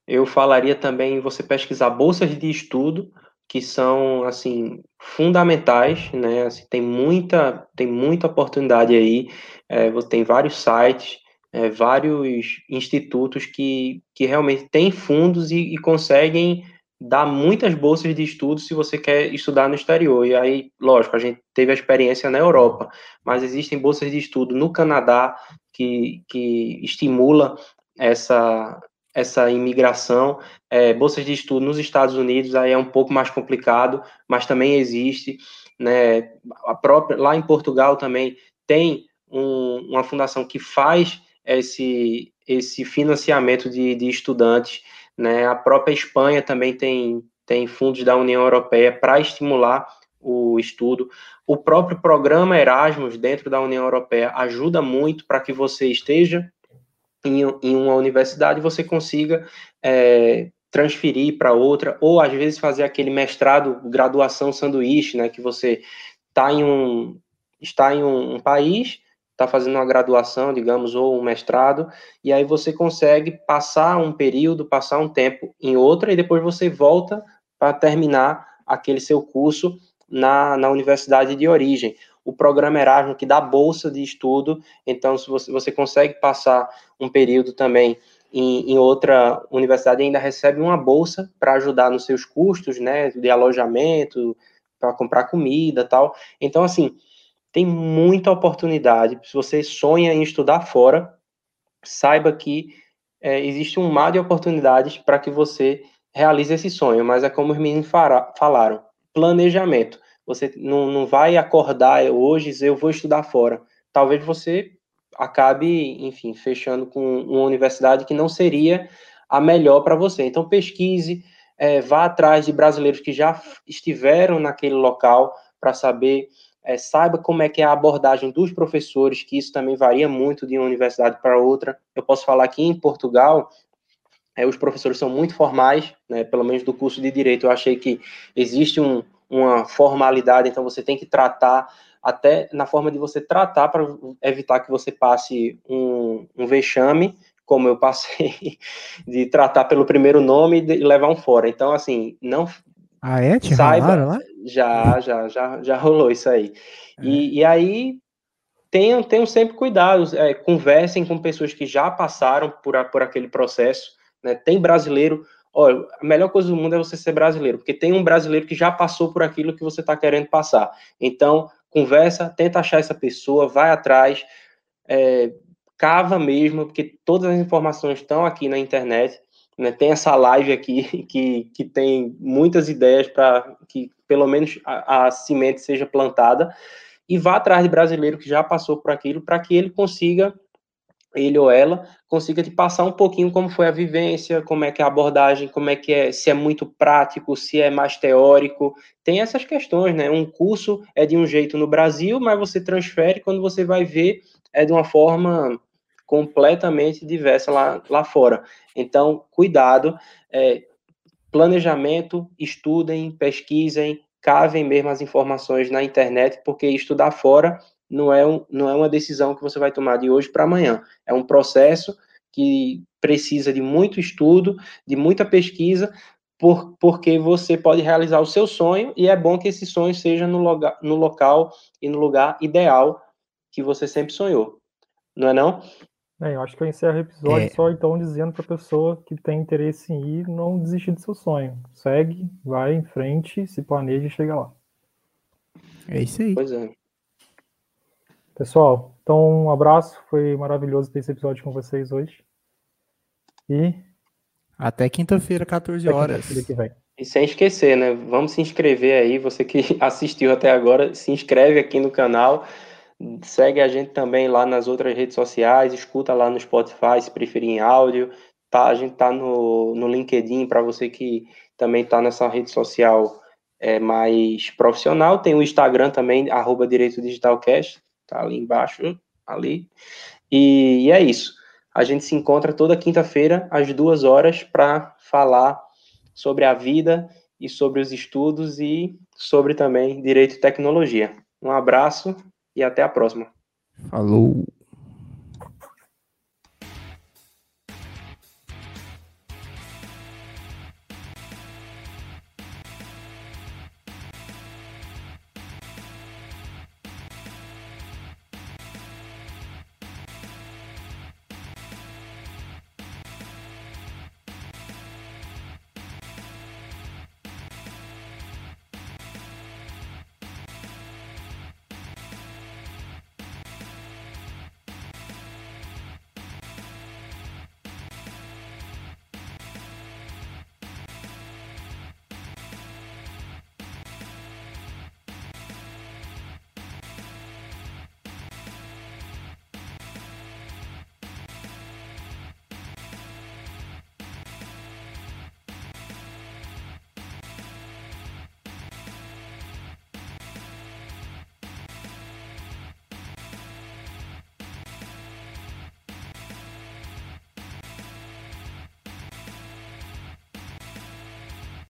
eu falaria também você pesquisar bolsas de estudo que são assim fundamentais, né? Assim, tem muita tem muita oportunidade aí. É, você tem vários sites, é, vários institutos que, que realmente têm fundos e, e, conseguem dar muitas bolsas de estudo se você quer estudar no exterior. E aí, lógico, a gente teve a experiência na Europa, mas existem bolsas de estudo no Canadá que, que estimula essa essa imigração, é, bolsas de estudo nos Estados Unidos aí é um pouco mais complicado, mas também existe, né? A própria lá em Portugal também tem um, uma fundação que faz esse esse financiamento de, de estudantes, né? A própria Espanha também tem tem fundos da União Europeia para estimular o estudo. O próprio programa Erasmus dentro da União Europeia ajuda muito para que você esteja em, em uma universidade você consiga é, transferir para outra, ou às vezes fazer aquele mestrado, graduação sanduíche, né, que você tá em um, está em um, um país, está fazendo uma graduação, digamos, ou um mestrado, e aí você consegue passar um período, passar um tempo em outra, e depois você volta para terminar aquele seu curso na, na universidade de origem o programa Erasmus que dá bolsa de estudo, então se você, você consegue passar um período também em, em outra universidade ainda recebe uma bolsa para ajudar nos seus custos, né, de alojamento, para comprar comida, tal. Então assim, tem muita oportunidade. Se você sonha em estudar fora, saiba que é, existe um mar de oportunidades para que você realize esse sonho, mas é como os meninos falaram, planejamento. Você não, não vai acordar hoje e dizer eu vou estudar fora. Talvez você acabe, enfim, fechando com uma universidade que não seria a melhor para você. Então pesquise, é, vá atrás de brasileiros que já estiveram naquele local para saber, é, saiba como é que é a abordagem dos professores, que isso também varia muito de uma universidade para outra. Eu posso falar que em Portugal é, os professores são muito formais, né, pelo menos do curso de direito. Eu achei que existe um, uma formalidade, então você tem que tratar até na forma de você tratar para evitar que você passe um, um vexame, como eu passei, de tratar pelo primeiro nome e levar um fora. Então, assim, não. Ah, é? Te saiba, lá? Já, já, já, já rolou isso aí. É. E, e aí, tenham, tenham sempre cuidado, é, conversem com pessoas que já passaram por, a, por aquele processo. Né? Tem brasileiro. Olha, a melhor coisa do mundo é você ser brasileiro, porque tem um brasileiro que já passou por aquilo que você está querendo passar. Então, conversa, tenta achar essa pessoa, vai atrás, é, cava mesmo, porque todas as informações estão aqui na internet. Né? Tem essa live aqui que, que tem muitas ideias para que pelo menos a, a semente seja plantada. E vá atrás de brasileiro que já passou por aquilo para que ele consiga ele ou ela consiga te passar um pouquinho como foi a vivência, como é que é a abordagem, como é que é, se é muito prático, se é mais teórico, tem essas questões, né? Um curso é de um jeito no Brasil, mas você transfere quando você vai ver é de uma forma completamente diversa lá, lá fora. Então, cuidado, é, planejamento, estudem, pesquisem, cavem mesmo as informações na internet, porque estudar fora não é, um, não é uma decisão que você vai tomar de hoje para amanhã. É um processo que precisa de muito estudo, de muita pesquisa, por, porque você pode realizar o seu sonho e é bom que esse sonho seja no, loga, no local e no lugar ideal que você sempre sonhou. Não é não? É, eu acho que eu encerro o episódio é. só então dizendo para a pessoa que tem interesse em ir não desistir do seu sonho. Segue, vai em frente, se planeja e chega lá. É isso aí. Pois é. Pessoal, então um abraço, foi maravilhoso ter esse episódio com vocês hoje. E até quinta-feira, 14 horas. Quinta e sem esquecer, né? Vamos se inscrever aí, você que assistiu até agora, se inscreve aqui no canal, segue a gente também lá nas outras redes sociais, escuta lá no Spotify, se preferir em áudio, tá? A gente tá no, no LinkedIn para você que também tá nessa rede social é, mais profissional, tem o Instagram também, arroba Direito Digitalcast, tá ali embaixo, ali. E, e é isso. A gente se encontra toda quinta-feira, às duas horas, para falar sobre a vida e sobre os estudos e sobre também direito e tecnologia. Um abraço e até a próxima. Falou!